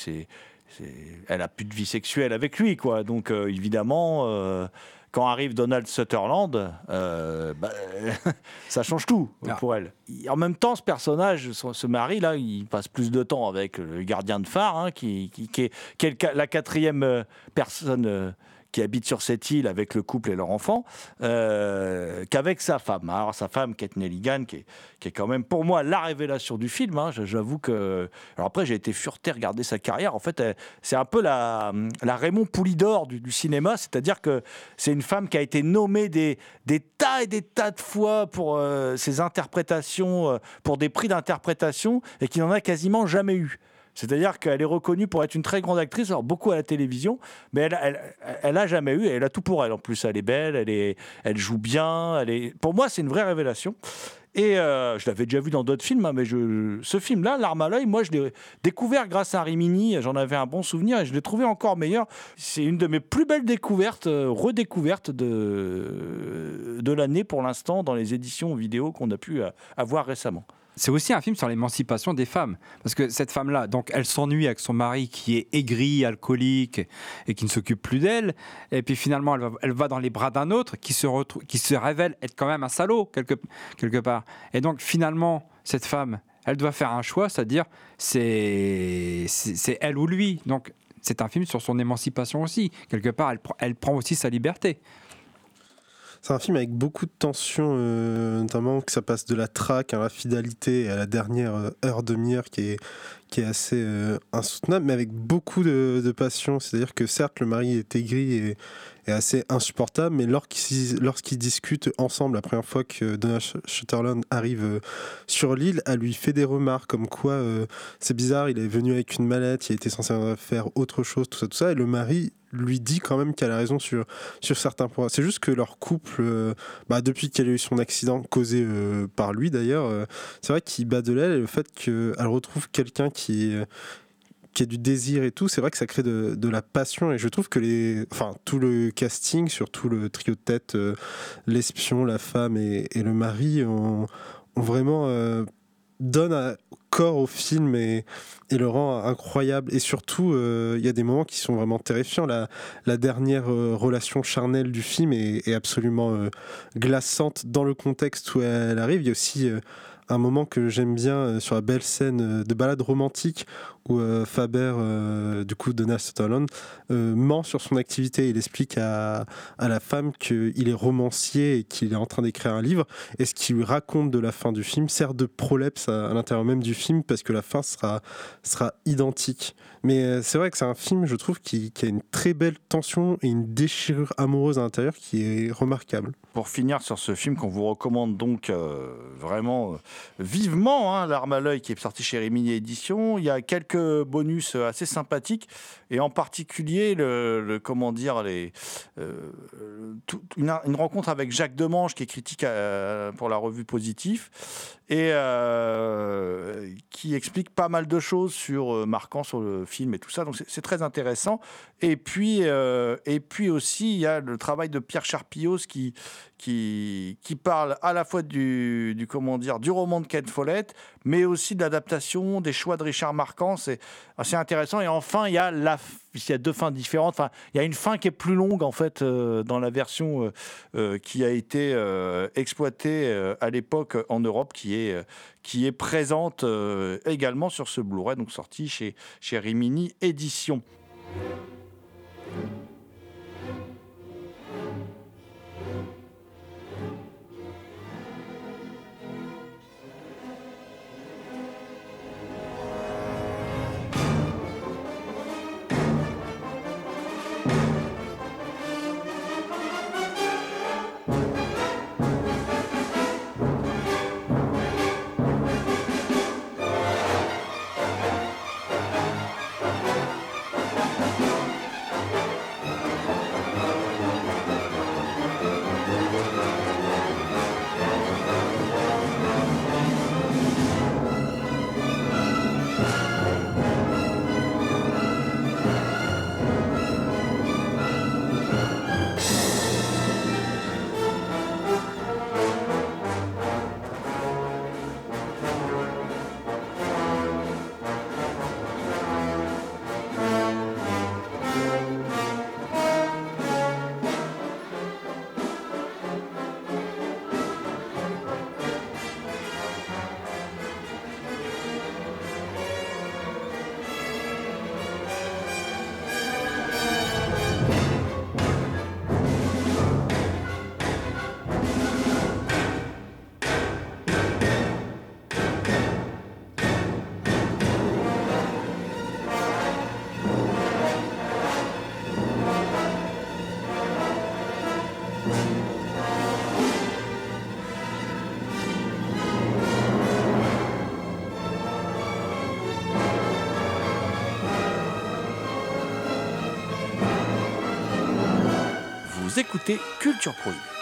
elle a plus de vie sexuelle avec lui, quoi. Donc évidemment, quand arrive Donald Sutherland, euh, bah, ça change tout Ah. pour elle. En même temps, ce personnage, ce, mari là, il passe plus de temps avec le gardien de phare, hein, qui, qui- qui est, qui la quatrième euh, personne euh, qui habite sur cette île avec le couple et leur enfant, euh, qu'avec sa femme. Alors sa femme, Kate Nelligan, qui est, qui est quand même pour moi la révélation du film. hein. J'avoue que. Alors après, j'ai été fureté regarder sa carrière. En fait, c'est un peu la, Raymond Poulidor du, du cinéma, c'est-à-dire que c'est une femme qui a été nommée des, des tas et des tas de fois pour euh, ses interprétations, euh, pour des prix d'interprétation, et qui n'en a quasiment jamais eu. C'est-à-dire qu'elle est reconnue pour être une très grande actrice, alors beaucoup à la télévision, mais elle, elle, a jamais eu, elle a tout pour elle. En plus, elle est belle, elle, est, elle joue bien. Elle est, pour moi, c'est une vraie révélation. Et euh, je l'avais déjà vu dans d'autres films, hein, mais ce film-là, L'arme à l'œil, moi, je l'ai découvert grâce à Rimini. J'en avais un bon souvenir et je l'ai trouvé encore meilleur. C'est une de mes plus belles découvertes, euh, redécouvertes de, de l'année pour l'instant dans les éditions vidéo qu'on a pu euh, avoir récemment. C'est aussi un film sur l'émancipation des femmes. Parce que cette femme-là, donc, elle s'ennuie avec son mari qui est aigri, alcoolique et qui ne s'occupe plus d'elle. Et puis finalement, elle va, elle va dans les bras d'un autre qui se, retrou- qui se révèle être quand même un salaud, quelque, quelque part. Et donc finalement, cette femme, elle doit faire un choix, c'est-à-dire c'est elle ou lui. Donc c'est un film sur son émancipation aussi. Quelque part, elle, elle prend aussi sa liberté. C'est un film avec beaucoup de tensions, euh, notamment que ça passe de la traque à la fidélité et à la dernière euh, heure demi-heure qui est, qui est assez euh, insoutenable, mais avec beaucoup de, passion. C'est-à-dire que certes, le mari est aigri et, et assez insupportable, mais lorsqu'ils lorsqu'ils discutent ensemble la première fois que Sh- Sutherland arrive euh, sur l'île, elle lui fait des remarques comme quoi euh, c'est bizarre, il est venu avec une mallette, il était censé faire autre chose, tout ça, tout ça, et le mari lui dit quand même qu'elle a raison sur, sur certains points. C'est juste que leur couple, bah, depuis qu'elle a eu son accident, causé par lui d'ailleurs, c'est vrai qu'il bat de l'aile et le fait qu'elle retrouve quelqu'un qui, euh, qui a du désir et tout, c'est vrai que ça crée de, la passion et je trouve que les, enfin, tout le casting, surtout le trio de tête, euh, l'espion, la femme et, le mari, ont, ont vraiment euh, donne corps au film et, le rend incroyable. Et surtout, euh, il y a des moments qui sont vraiment terrifiants. La, dernière euh, relation charnelle du film est, est absolument glaçante dans le contexte où elle arrive. Il y a aussi un moment que j'aime bien euh, sur la belle scène euh, de balade romantique où euh, Faber, euh, du coup Donald Sutherland, ment sur son activité. Il explique à, à la femme qu'il est romancier et qu'il est en train d'écrire un livre. Et ce qu'il lui raconte de la fin du film sert de prolepse à, l'intérieur même du film parce que la fin sera, sera identique. Mais euh, c'est vrai que c'est un film, je trouve, qui, a une très belle tension et une déchirure amoureuse à l'intérieur qui est remarquable. Pour finir sur ce film qu'on vous recommande donc vraiment vivement, hein, L'arme à l'œil qui est sorti chez Rimini Édition, il y a quelques bonus euh, assez sympathiques. Et en particulier le, comment dire les euh, une rencontre avec Jacques Demange qui est critique euh, pour la revue Positif et euh, qui explique pas mal de choses sur euh, marquant sur le film et tout ça donc c'est- très intéressant et puis euh, et puis aussi il y a le travail de Pierre Charpillos qui qui, qui parle à la fois du, du comment dire du roman de Ken Follett, mais aussi de l'adaptation, des choix de Richard Marquand. C'est assez intéressant. Et enfin, il y a la, f- il y a deux fins différentes. Enfin, il y a une fin qui est plus longue en fait euh, dans la version euh, euh, qui a été exploitée à l'époque en Europe, qui est qui est présente également sur ce Blu-ray, donc sorti chez chez Rimini Édition. Écoutez Culture Prohibée.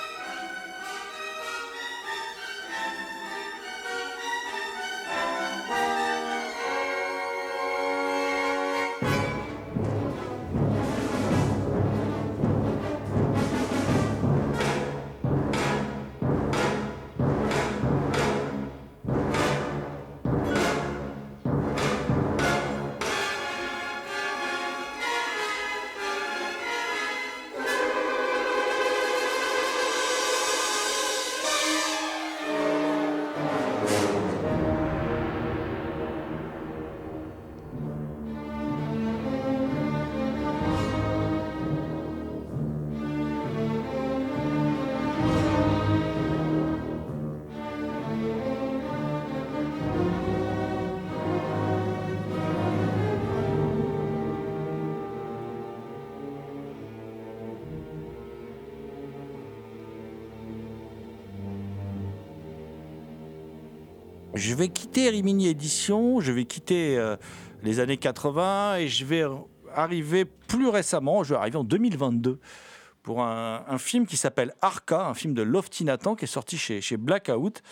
Je vais quitter Rimini Édition, je vais quitter euh, les années 80 et je vais arriver plus récemment, je vais arriver en 2022 pour un, film qui s'appelle Arca, un film de Lofty Nathan qui est sorti chez, Blackout,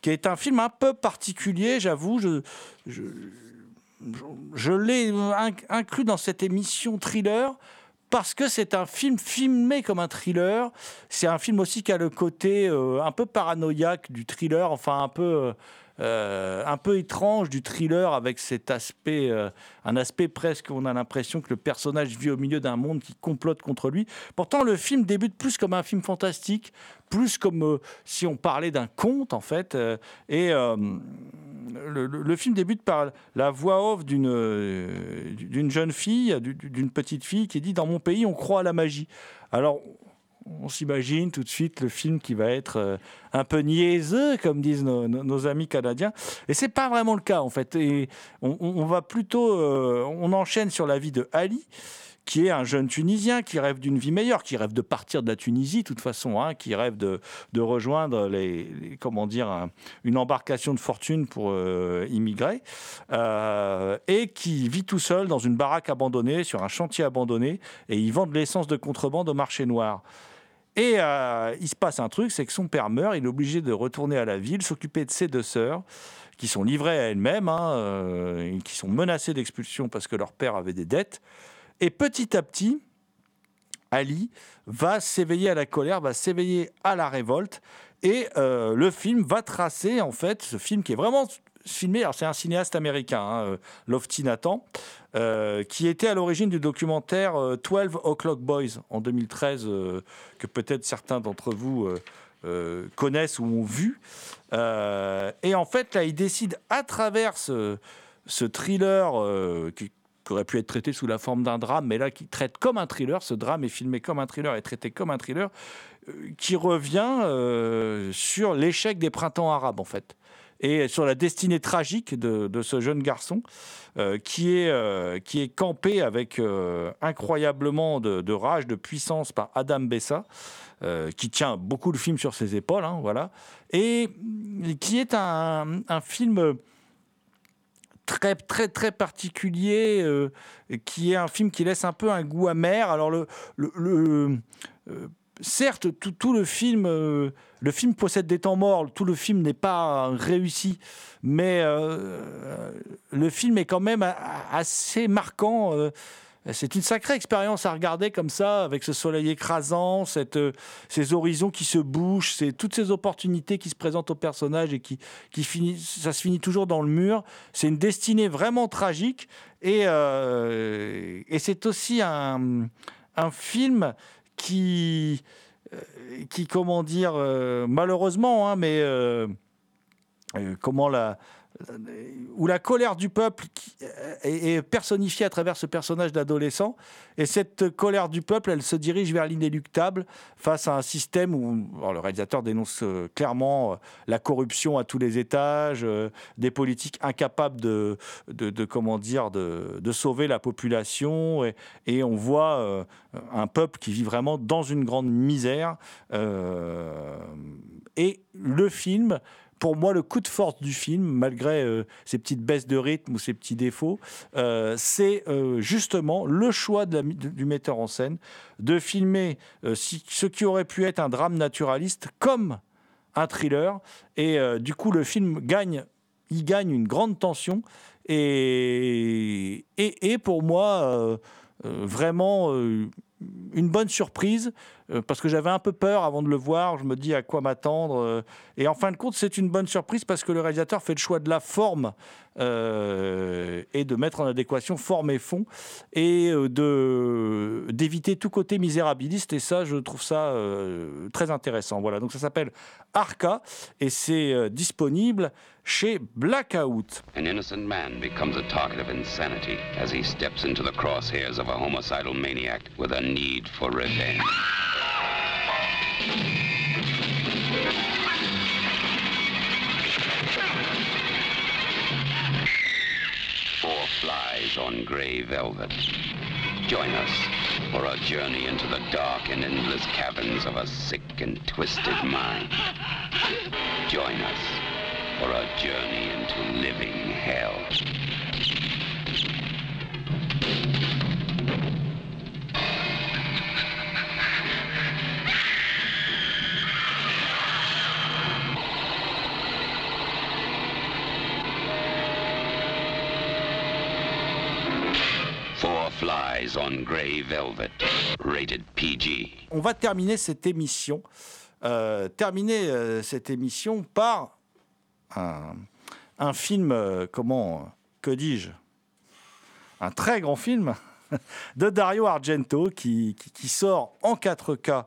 qui est un film un peu particulier, j'avoue. Je, l'ai inc- inclus dans cette émission thriller parce que c'est un film filmé comme un thriller. C'est un film aussi qui a le côté euh, un peu paranoïaque du thriller, enfin un peu, euh, un peu étrange du thriller avec cet aspect, euh, un aspect presque, on a l'impression que le personnage vit au milieu d'un monde qui complote contre lui. Pourtant, le film débute plus comme un film fantastique, plus comme euh, si on parlait d'un conte en fait. et le, film débute par la voix off d'une euh, d'une jeune fille, du- du- d'une petite fille qui dit Dans mon pays, on croit à la magie. Alors, on s'imagine tout de suite le film qui va être euh, un peu niaiseux, comme disent nos, amis canadiens. Et c'est pas vraiment le cas, en fait. Et on va plutôt. euh, on enchaîne sur la vie de Ali qui est un jeune Tunisien qui rêve d'une vie meilleure, qui rêve de partir de la Tunisie, de toute façon, hein, qui rêve de, rejoindre les, comment dire, un- une embarcation de fortune pour euh, immigrer, euh, et qui vit tout seul dans une baraque abandonnée, sur un chantier abandonné, et il vend de l'essence de contrebande au marché noir. Et euh, il se passe un truc, c'est que son père meurt, il est obligé de retourner à la ville, s'occuper de ses deux sœurs, qui sont livrées à elles-mêmes, hein, qui sont menacées d'expulsion parce que leur père avait des dettes. Et petit à petit, Ali va s'éveiller à la colère, va s'éveiller à la révolte. Et euh, le film va tracer, en fait, ce film qui est vraiment filmé. Alors, c'est un cinéaste américain, hein, euh, Lofty Nathan, euh, qui était à l'origine du documentaire euh, 12 O'Clock Boys en 2013, euh, que peut-être certains d'entre vous connaissent ou ont vu. Et en fait, là, il décide à travers ce, thriller qui, qui aurait pu être traité sous la forme d'un drame, mais là qui traite comme un thriller, ce drame est filmé comme un thriller et traité comme un thriller, euh, qui revient euh, sur l'échec des printemps arabes en fait. Et sur la destinée tragique de, ce jeune garçon euh, qui, est, qui est campé avec incroyablement de, rage, de puissance par Adam Bessa, qui tient beaucoup le film sur ses épaules, hein, voilà, et qui est un film très très très particulier, euh, qui est un film qui laisse un peu un goût amer. Alors le, le, euh, certes tout, le film, euh, le film possède des temps morts. Tout le film n'est pas réussi, mais le film est quand même assez marquant. C'est une sacrée expérience à regarder comme ça, avec ce soleil écrasant, euh, ces horizons qui se bouchent, toutes ces opportunités qui se présentent au personnage et qui, qui finissent, ça se finit toujours dans le mur. C'est une destinée vraiment tragique et, euh, c'est aussi un, film qui, euh, qui comment dire, malheureusement, hein, mais comment la où la colère du peuple qui- est personnifiée à travers ce personnage d'adolescent. Et cette colère du peuple, elle se dirige vers l'inéluctable face à un système où le réalisateur dénonce euh, clairement euh, la corruption à tous les étages, euh, des politiques incapables de, de, comment dire, de, sauver la population. Et, on voit euh, un peuple qui vit vraiment dans une grande misère. Euh, et le film pour moi, le coup de force du film, malgré euh, ses petites baisses de rythme ou ses petits défauts, euh, c'est euh, justement le choix du metteur en scène de filmer ce qui aurait pu être un drame naturaliste comme un thriller. Et du coup, le film gagne, il gagne une grande tension. Et, et, et pour moi, vraiment une bonne surprise euh, parce que j'avais un peu peur avant de le voir. Je me dis à quoi m'attendre. euh, et en fin de compte, c'est une bonne surprise parce que le réalisateur fait le choix de la forme euh, et de mettre en adéquation forme et fond et de d'éviter tout côté misérabiliste. Et ça, je trouve ça très intéressant. Voilà. Donc ça s'appelle Arca et c'est disponible chez Blackout. An innocent man becomes a target of insanity as he steps into the crosshairs of a homicidal maniac with a need for revenge. Four flies on gray velvet. Join us for a journey into the dark and endless caverns of a sick and twisted mind. Join us or a journey into living hell. Flies on gray velvet, rated PG. On va terminer cette émission, euh, terminer euh, cette émission par un, film, euh, comment, que dis-je, un très grand film de Dario Argento qui, sort en 4K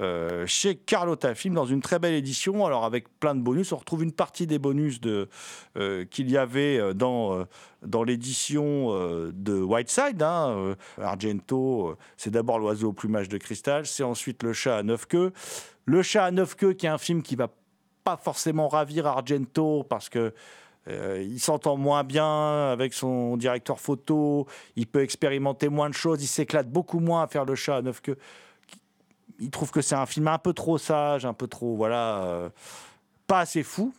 euh, chez Carlotta Film dans une très belle édition, alors avec plein de bonus. On retrouve une partie des bonus de, euh, qu'il y avait dans, dans l'édition de Whiteside. hein. Argento, c'est d'abord l'oiseau au plumage de cristal, c'est ensuite le chat à neuf queues. Le chat à neuf queues, qui est un film qui va pas forcément ravir Argento parce que euh, il s'entend moins bien avec son directeur photo, il peut expérimenter moins de choses, il s'éclate beaucoup moins à faire le chat neuf queues. Il trouve que c'est un film un peu trop sage, un peu trop, voilà, euh, pas assez fou.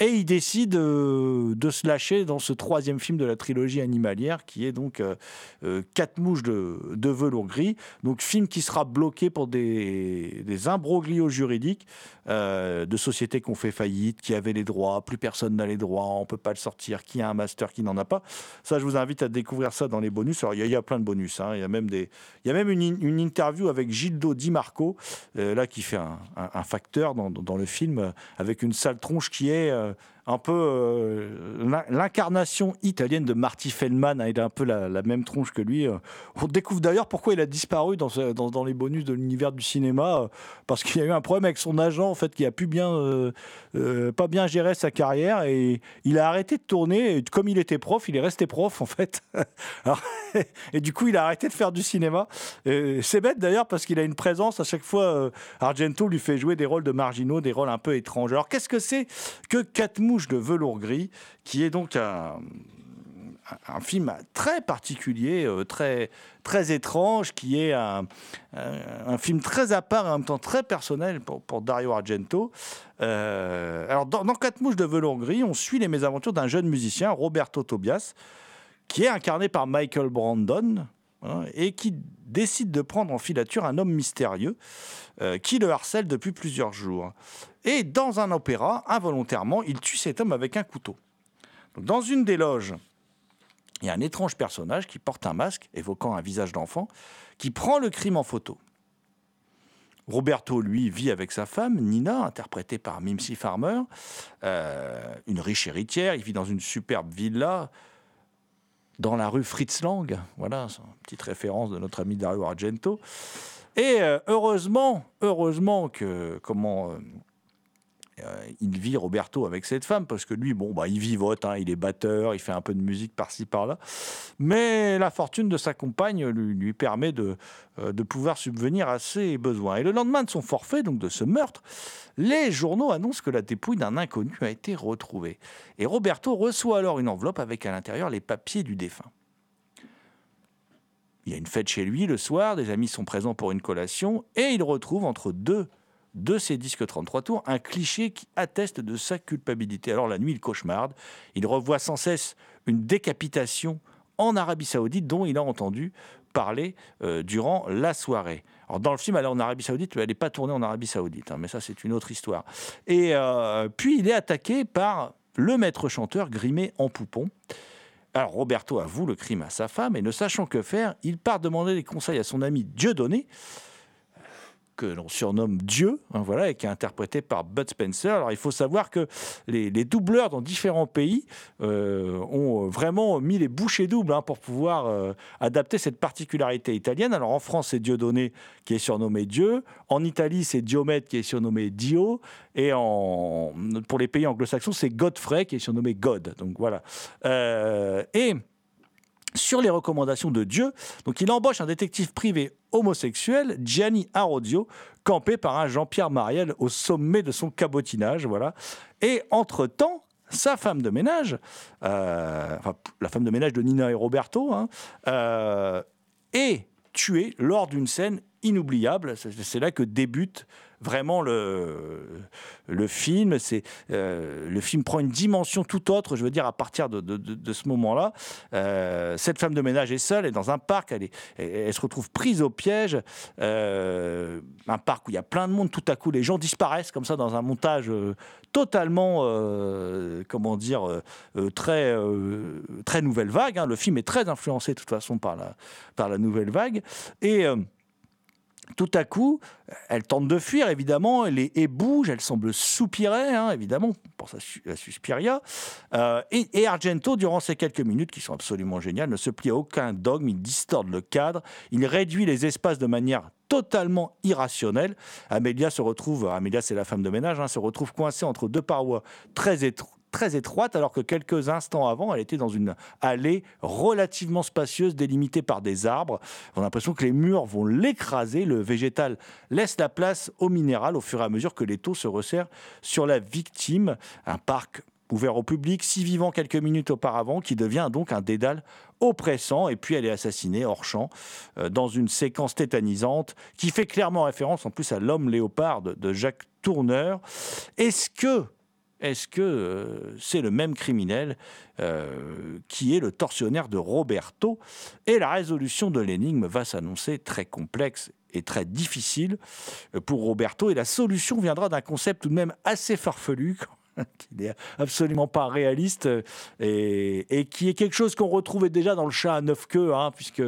Et il décide euh, de se lâcher dans ce troisième film de la trilogie animalière, qui est donc euh, euh, Quatre mouches de, velours gris. Donc film qui sera bloqué pour des, imbroglios juridiques euh, de sociétés qui ont fait faillite, qui avaient les droits, plus personne n'a les droits, on peut pas le sortir, qui a un master, qui n'en a pas. Ça, je vous invite à découvrir ça dans les bonus. Alors, il y, a- plein de bonus. hein. Il y a même, y a même une, in- une interview avec Gildo Di Marco, là, qui fait un, facteur dans, le film, avec une sale tronche qui est euh, un peu euh, l'in- l'incarnation italienne de Marty Feldman. hein. il a un peu la, même tronche que lui. euh. On découvre d'ailleurs pourquoi il a disparu dans, les bonus de l'univers du cinéma, euh, parce qu'il y a eu un problème avec son agent, en fait, qui a pu bien, pas bien gérer sa carrière, et il a arrêté de tourner. Comme il était prof, il est resté prof, en fait. Et du coup, il a arrêté de faire du cinéma. C'est bête d'ailleurs parce qu'il a une présence à chaque fois. Argento lui fait jouer des rôles de marginaux, des rôles un peu étranges. Alors qu'est-ce que c'est que Quatre mouches de velours gris, qui est donc un, film très particulier, euh, très, très étrange, qui est un, film très à part et en même temps très personnel pour, Dario Argento. Euh, alors, dans Quatre mouches de velours gris, on suit les mésaventures d'un jeune musicien, Roberto Tobias, qui est incarné par Michael Brandon. Hein, et qui décide de prendre en filature un homme mystérieux euh, qui le harcèle depuis plusieurs jours. Et dans un opéra, involontairement, il tue cet homme avec un couteau. Dans une des loges, il y a un étrange personnage qui porte un masque évoquant un visage d'enfant, qui prend le crime en photo. Roberto, lui, vit avec sa femme, Nina, interprétée par Mimsy Farmer, euh, une riche héritière. Il vit dans une superbe villa dans la rue Fritz Lang. Voilà, une petite référence de notre ami Dario Argento. Et euh, heureusement, heureusement que comment euh, il vit Roberto avec cette femme parce que lui, bon, bah, il vivote, hein, il est batteur, il fait un peu de musique par-ci par-là. Mais la fortune de sa compagne lui, lui permet de, euh, de pouvoir subvenir à ses besoins. Et le lendemain de son forfait, donc de ce meurtre, les journaux annoncent que la dépouille d'un inconnu a été retrouvée. Et Roberto reçoit alors une enveloppe avec à l'intérieur les papiers du défunt. Il y a une fête chez lui le soir, des amis sont présents pour une collation, et il retrouve entre deux de ses disques 33 tours un cliché qui atteste de sa culpabilité. Alors la nuit, il cauchemarde, il revoit sans cesse une décapitation en Arabie Saoudite dont il a entendu parler euh, durant la soirée. Alors dans le film, elle est en Arabie Saoudite, elle n'est pas tournée en Arabie Saoudite, hein, mais ça c'est une autre histoire. Et euh, puis il est attaqué par le maître chanteur grimé en poupon. Alors Roberto avoue le crime à sa femme et ne sachant que faire, il part demander des conseils à son ami Dieudonné, que l'on surnomme Dieu, hein, voilà, et qui est interprété par Bud Spencer. Alors il faut savoir que les, les doubleurs dans différents pays euh, ont vraiment mis les bouchées doubles hein, pour pouvoir euh, adapter cette particularité italienne. Alors en France, c'est Dieudonné qui est surnommé Dieu. En Italie, c'est Diomède qui est surnommé Dio. Et pour les pays anglo-saxons, c'est Godfrey qui est surnommé God. Donc voilà. Euh, et sur les recommandations de Dieu. Donc il embauche un détective privé homosexuel, Gianni Arodio, campé par un Jean-Pierre Mariel au sommet de son cabotinage. Voilà. Et entre-temps, sa femme de ménage, euh, enfin, la femme de ménage de Nina et Roberto, hein, euh, est tuée lors d'une scène inoubliable. C'est c'est là que débute vraiment le, le film. Euh, le film prend une dimension tout autre. Je veux dire à partir de, de- ce moment-là, euh, cette femme de ménage est seule, elle est dans un parc, elle, se retrouve prise au piège. Euh, un parc où il y a plein de monde. Tout à coup, les gens disparaissent comme ça dans un montage totalement, comment dire, très très nouvelle vague. hein. Le film est très influencé de toute façon par la par la nouvelle vague et tout à coup, elle tente de fuir, évidemment, haies bougent, elle semble soupirer, hein, évidemment, pour sa Suspiria. Euh, et, et Argento, durant ces quelques minutes, qui sont absolument géniales, ne se plie à aucun dogme, il distorde le cadre, il réduit les espaces de manière totalement irrationnelle. Amélia se retrouve, Amélia c'est la femme de ménage, hein, se retrouve coincée entre deux parois très étroites très étroite, alors que quelques instants avant, elle était dans une allée relativement spacieuse, délimitée par des arbres. On a l'impression que les murs vont l'écraser. Le végétal laisse la place au minéral au fur et à mesure que les taux se resserrent sur la victime. Un parc ouvert au public, si vivant quelques minutes auparavant, qui devient donc un dédale oppressant. Et puis elle est assassinée hors champ euh, dans une séquence tétanisante qui fait clairement référence en plus à l'homme léopard de, de Jacques Tourneur. Est-ce que est-ce que euh, c'est le même criminel euh, qui est le tortionnaire de Roberto? Et la résolution de l'énigme va s'annoncer très complexe et très difficile euh, pour Roberto. Et la solution viendra d'un concept tout de même assez farfelu qui n'est absolument pas réaliste euh, et, et qui est quelque chose qu'on retrouvait déjà dans le chat à neuf queues, hein, puisque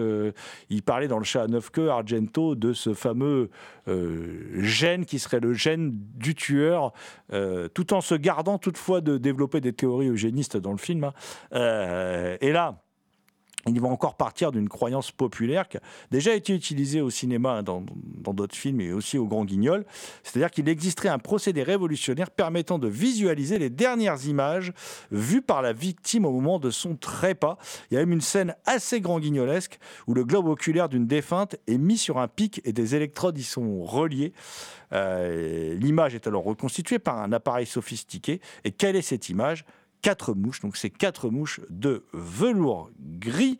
il parlait dans le chat à neuf queues, Argento, de ce fameux euh, gène qui serait le gène du tueur, euh, tout en se gardant toutefois de développer des théories eugénistes dans le film. hein. Et là, ils vont encore partir d'une croyance populaire qui a déjà été utilisée au cinéma hein, dans d'autres films et aussi au Grand Guignol. C'est-à-dire qu'il existerait un procédé révolutionnaire permettant de visualiser les dernières images vues par la victime au moment de son trépas. Il y a même une scène assez grand guignolesque où le globe oculaire d'une défunte est mis sur un pic et des électrodes y sont reliés. Euh, L'image est alors reconstituée par un appareil sophistiqué. Et quelle est cette image? Quatre mouches, donc c'est quatre mouches de velours gris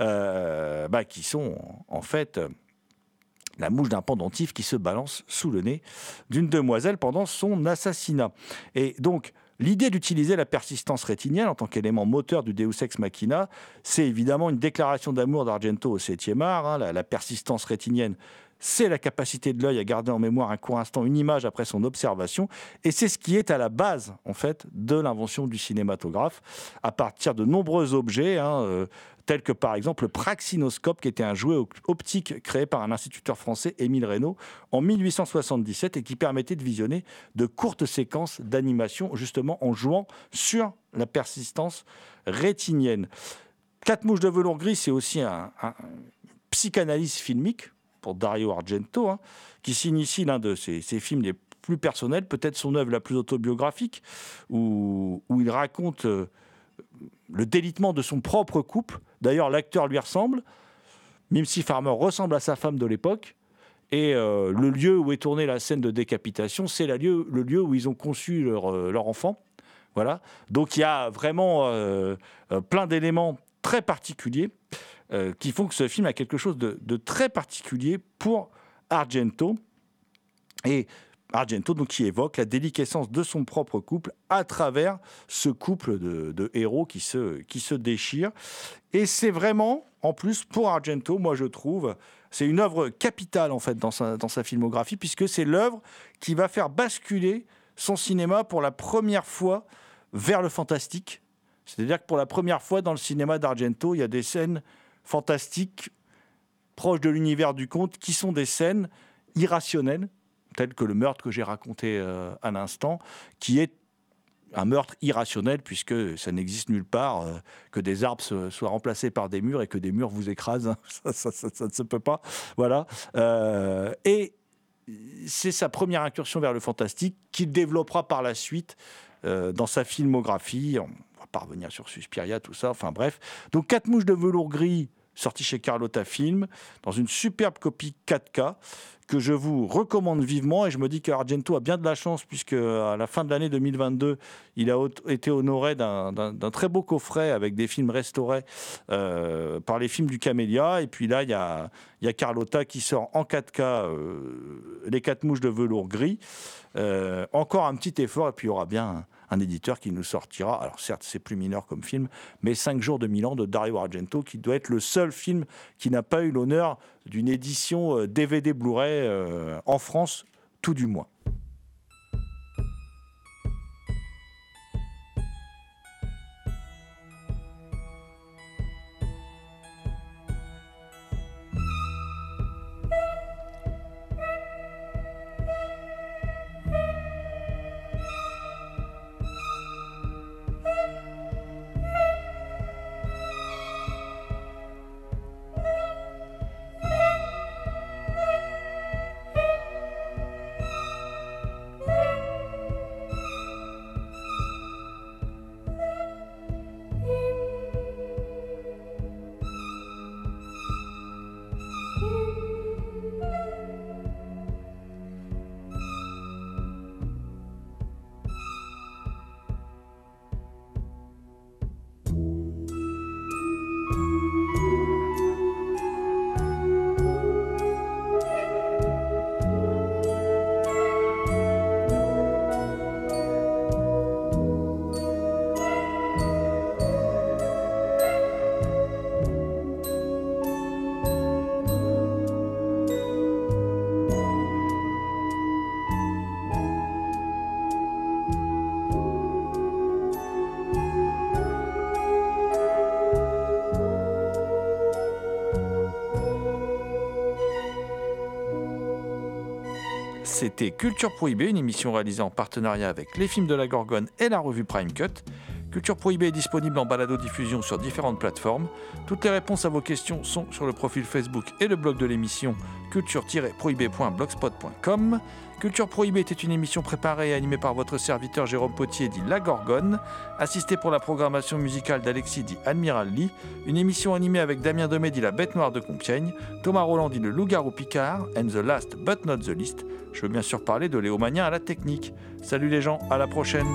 euh, bah, qui sont en fait la mouche d'un pendentif qui se balance sous le nez d'une demoiselle pendant son assassinat. Et donc, l'idée d'utiliser la persistance rétinienne en tant qu'élément moteur du Deus Ex Machina, c'est évidemment une déclaration d'amour d'Argento au 7e art. hein. la persistance rétinienne, c'est la capacité de l'œil à garder en mémoire un court instant une image après son observation. Et c'est ce qui est à la base, en fait, de l'invention du cinématographe, à partir de nombreux objets, hein, euh, tels que par exemple le praxinoscope, qui était un jouet op- optique créé par un instituteur français, Émile Reynaud, en 1877, et qui permettait de visionner de courtes séquences d'animation, justement en jouant sur la persistance rétinienne. Quatre mouches de velours gris, c'est aussi un, un- psychanalyse filmique pour Dario Argento, hein, qui signe ici l'un de ses, films les plus personnels, peut-être son œuvre la plus autobiographique, où, il raconte euh, le délitement de son propre couple. D'ailleurs, l'acteur lui ressemble. Mimsy Farmer ressemble à sa femme de l'époque. Et euh, le lieu où est tournée la scène de décapitation, c'est le lieu où ils ont conçu leur, euh, leur enfant. Voilà. Donc il y a vraiment plein d'éléments très particuliers euh, qui font que ce film a quelque chose de, très particulier pour Argento. Et Argento, donc, qui évoque la déliquescence de son propre couple à travers ce couple de, de héros qui se, qui se déchirent. Et c'est vraiment, en plus, pour Argento, moi je trouve, c'est une œuvre capitale en fait dans sa, dans sa filmographie, puisque c'est l'œuvre qui va faire basculer son cinéma pour la première fois vers le fantastique. C'est-à-dire que pour la première fois dans le cinéma d'Argento, il y a des scènes fantastiques proches de l'univers du conte qui sont des scènes irrationnelles, telles que le meurtre que j'ai raconté euh, à l'instant, qui est un meurtre irrationnel puisque ça n'existe nulle part euh, que des arbres soient remplacés par des murs et que des murs vous écrasent. hein. Ça, ne se peut pas. Voilà. Euh, et c'est sa première incursion vers le fantastique qu'il développera par la suite dans sa filmographie. Revenir sur Suspiria, tout ça. Enfin bref. Donc quatre mouches de velours gris sorti chez Carlotta Film, dans une superbe copie 4K que je vous recommande vivement et je me dis qu'Argento a bien de la chance puisque à la fin de l'année 2022, il a été honoré d'un très beau coffret avec des films restaurés euh, par les films du Camélia et puis là il y a, Carlotta qui sort en 4K euh, Les quatre mouches de velours gris. Euh, encore un petit effort et puis il y aura bien éditeur qui nous sortira, alors certes c'est plus mineur comme film, mais 5 jours de Milan de Dario Argento, qui doit être le seul film qui n'a pas eu l'honneur d'une édition DVD euh, Blu-ray euh, en France, tout du moins. Culture Prohibée, une émission réalisée en partenariat avec les films de la Gorgone et la revue Prime Cut. Culture Prohibée est disponible en balado-diffusion sur différentes plateformes. Toutes les réponses à vos questions sont sur le profil Facebook et le blog de l'émission culture-prohibée.blogspot.com. Culture Prohibée était une émission préparée et animée par votre serviteur Jérôme Potier dit La Gorgone, assisté pour la programmation musicale d'Alexis dit Admiral Lee, une émission animée avec Damien Domé dit La Bête Noire de Compiègne, Thomas Roland dit Le Loup-Garou Picard, and the last but not the least, je veux bien sûr parler de Léo à la technique. Salut les gens, à la prochaine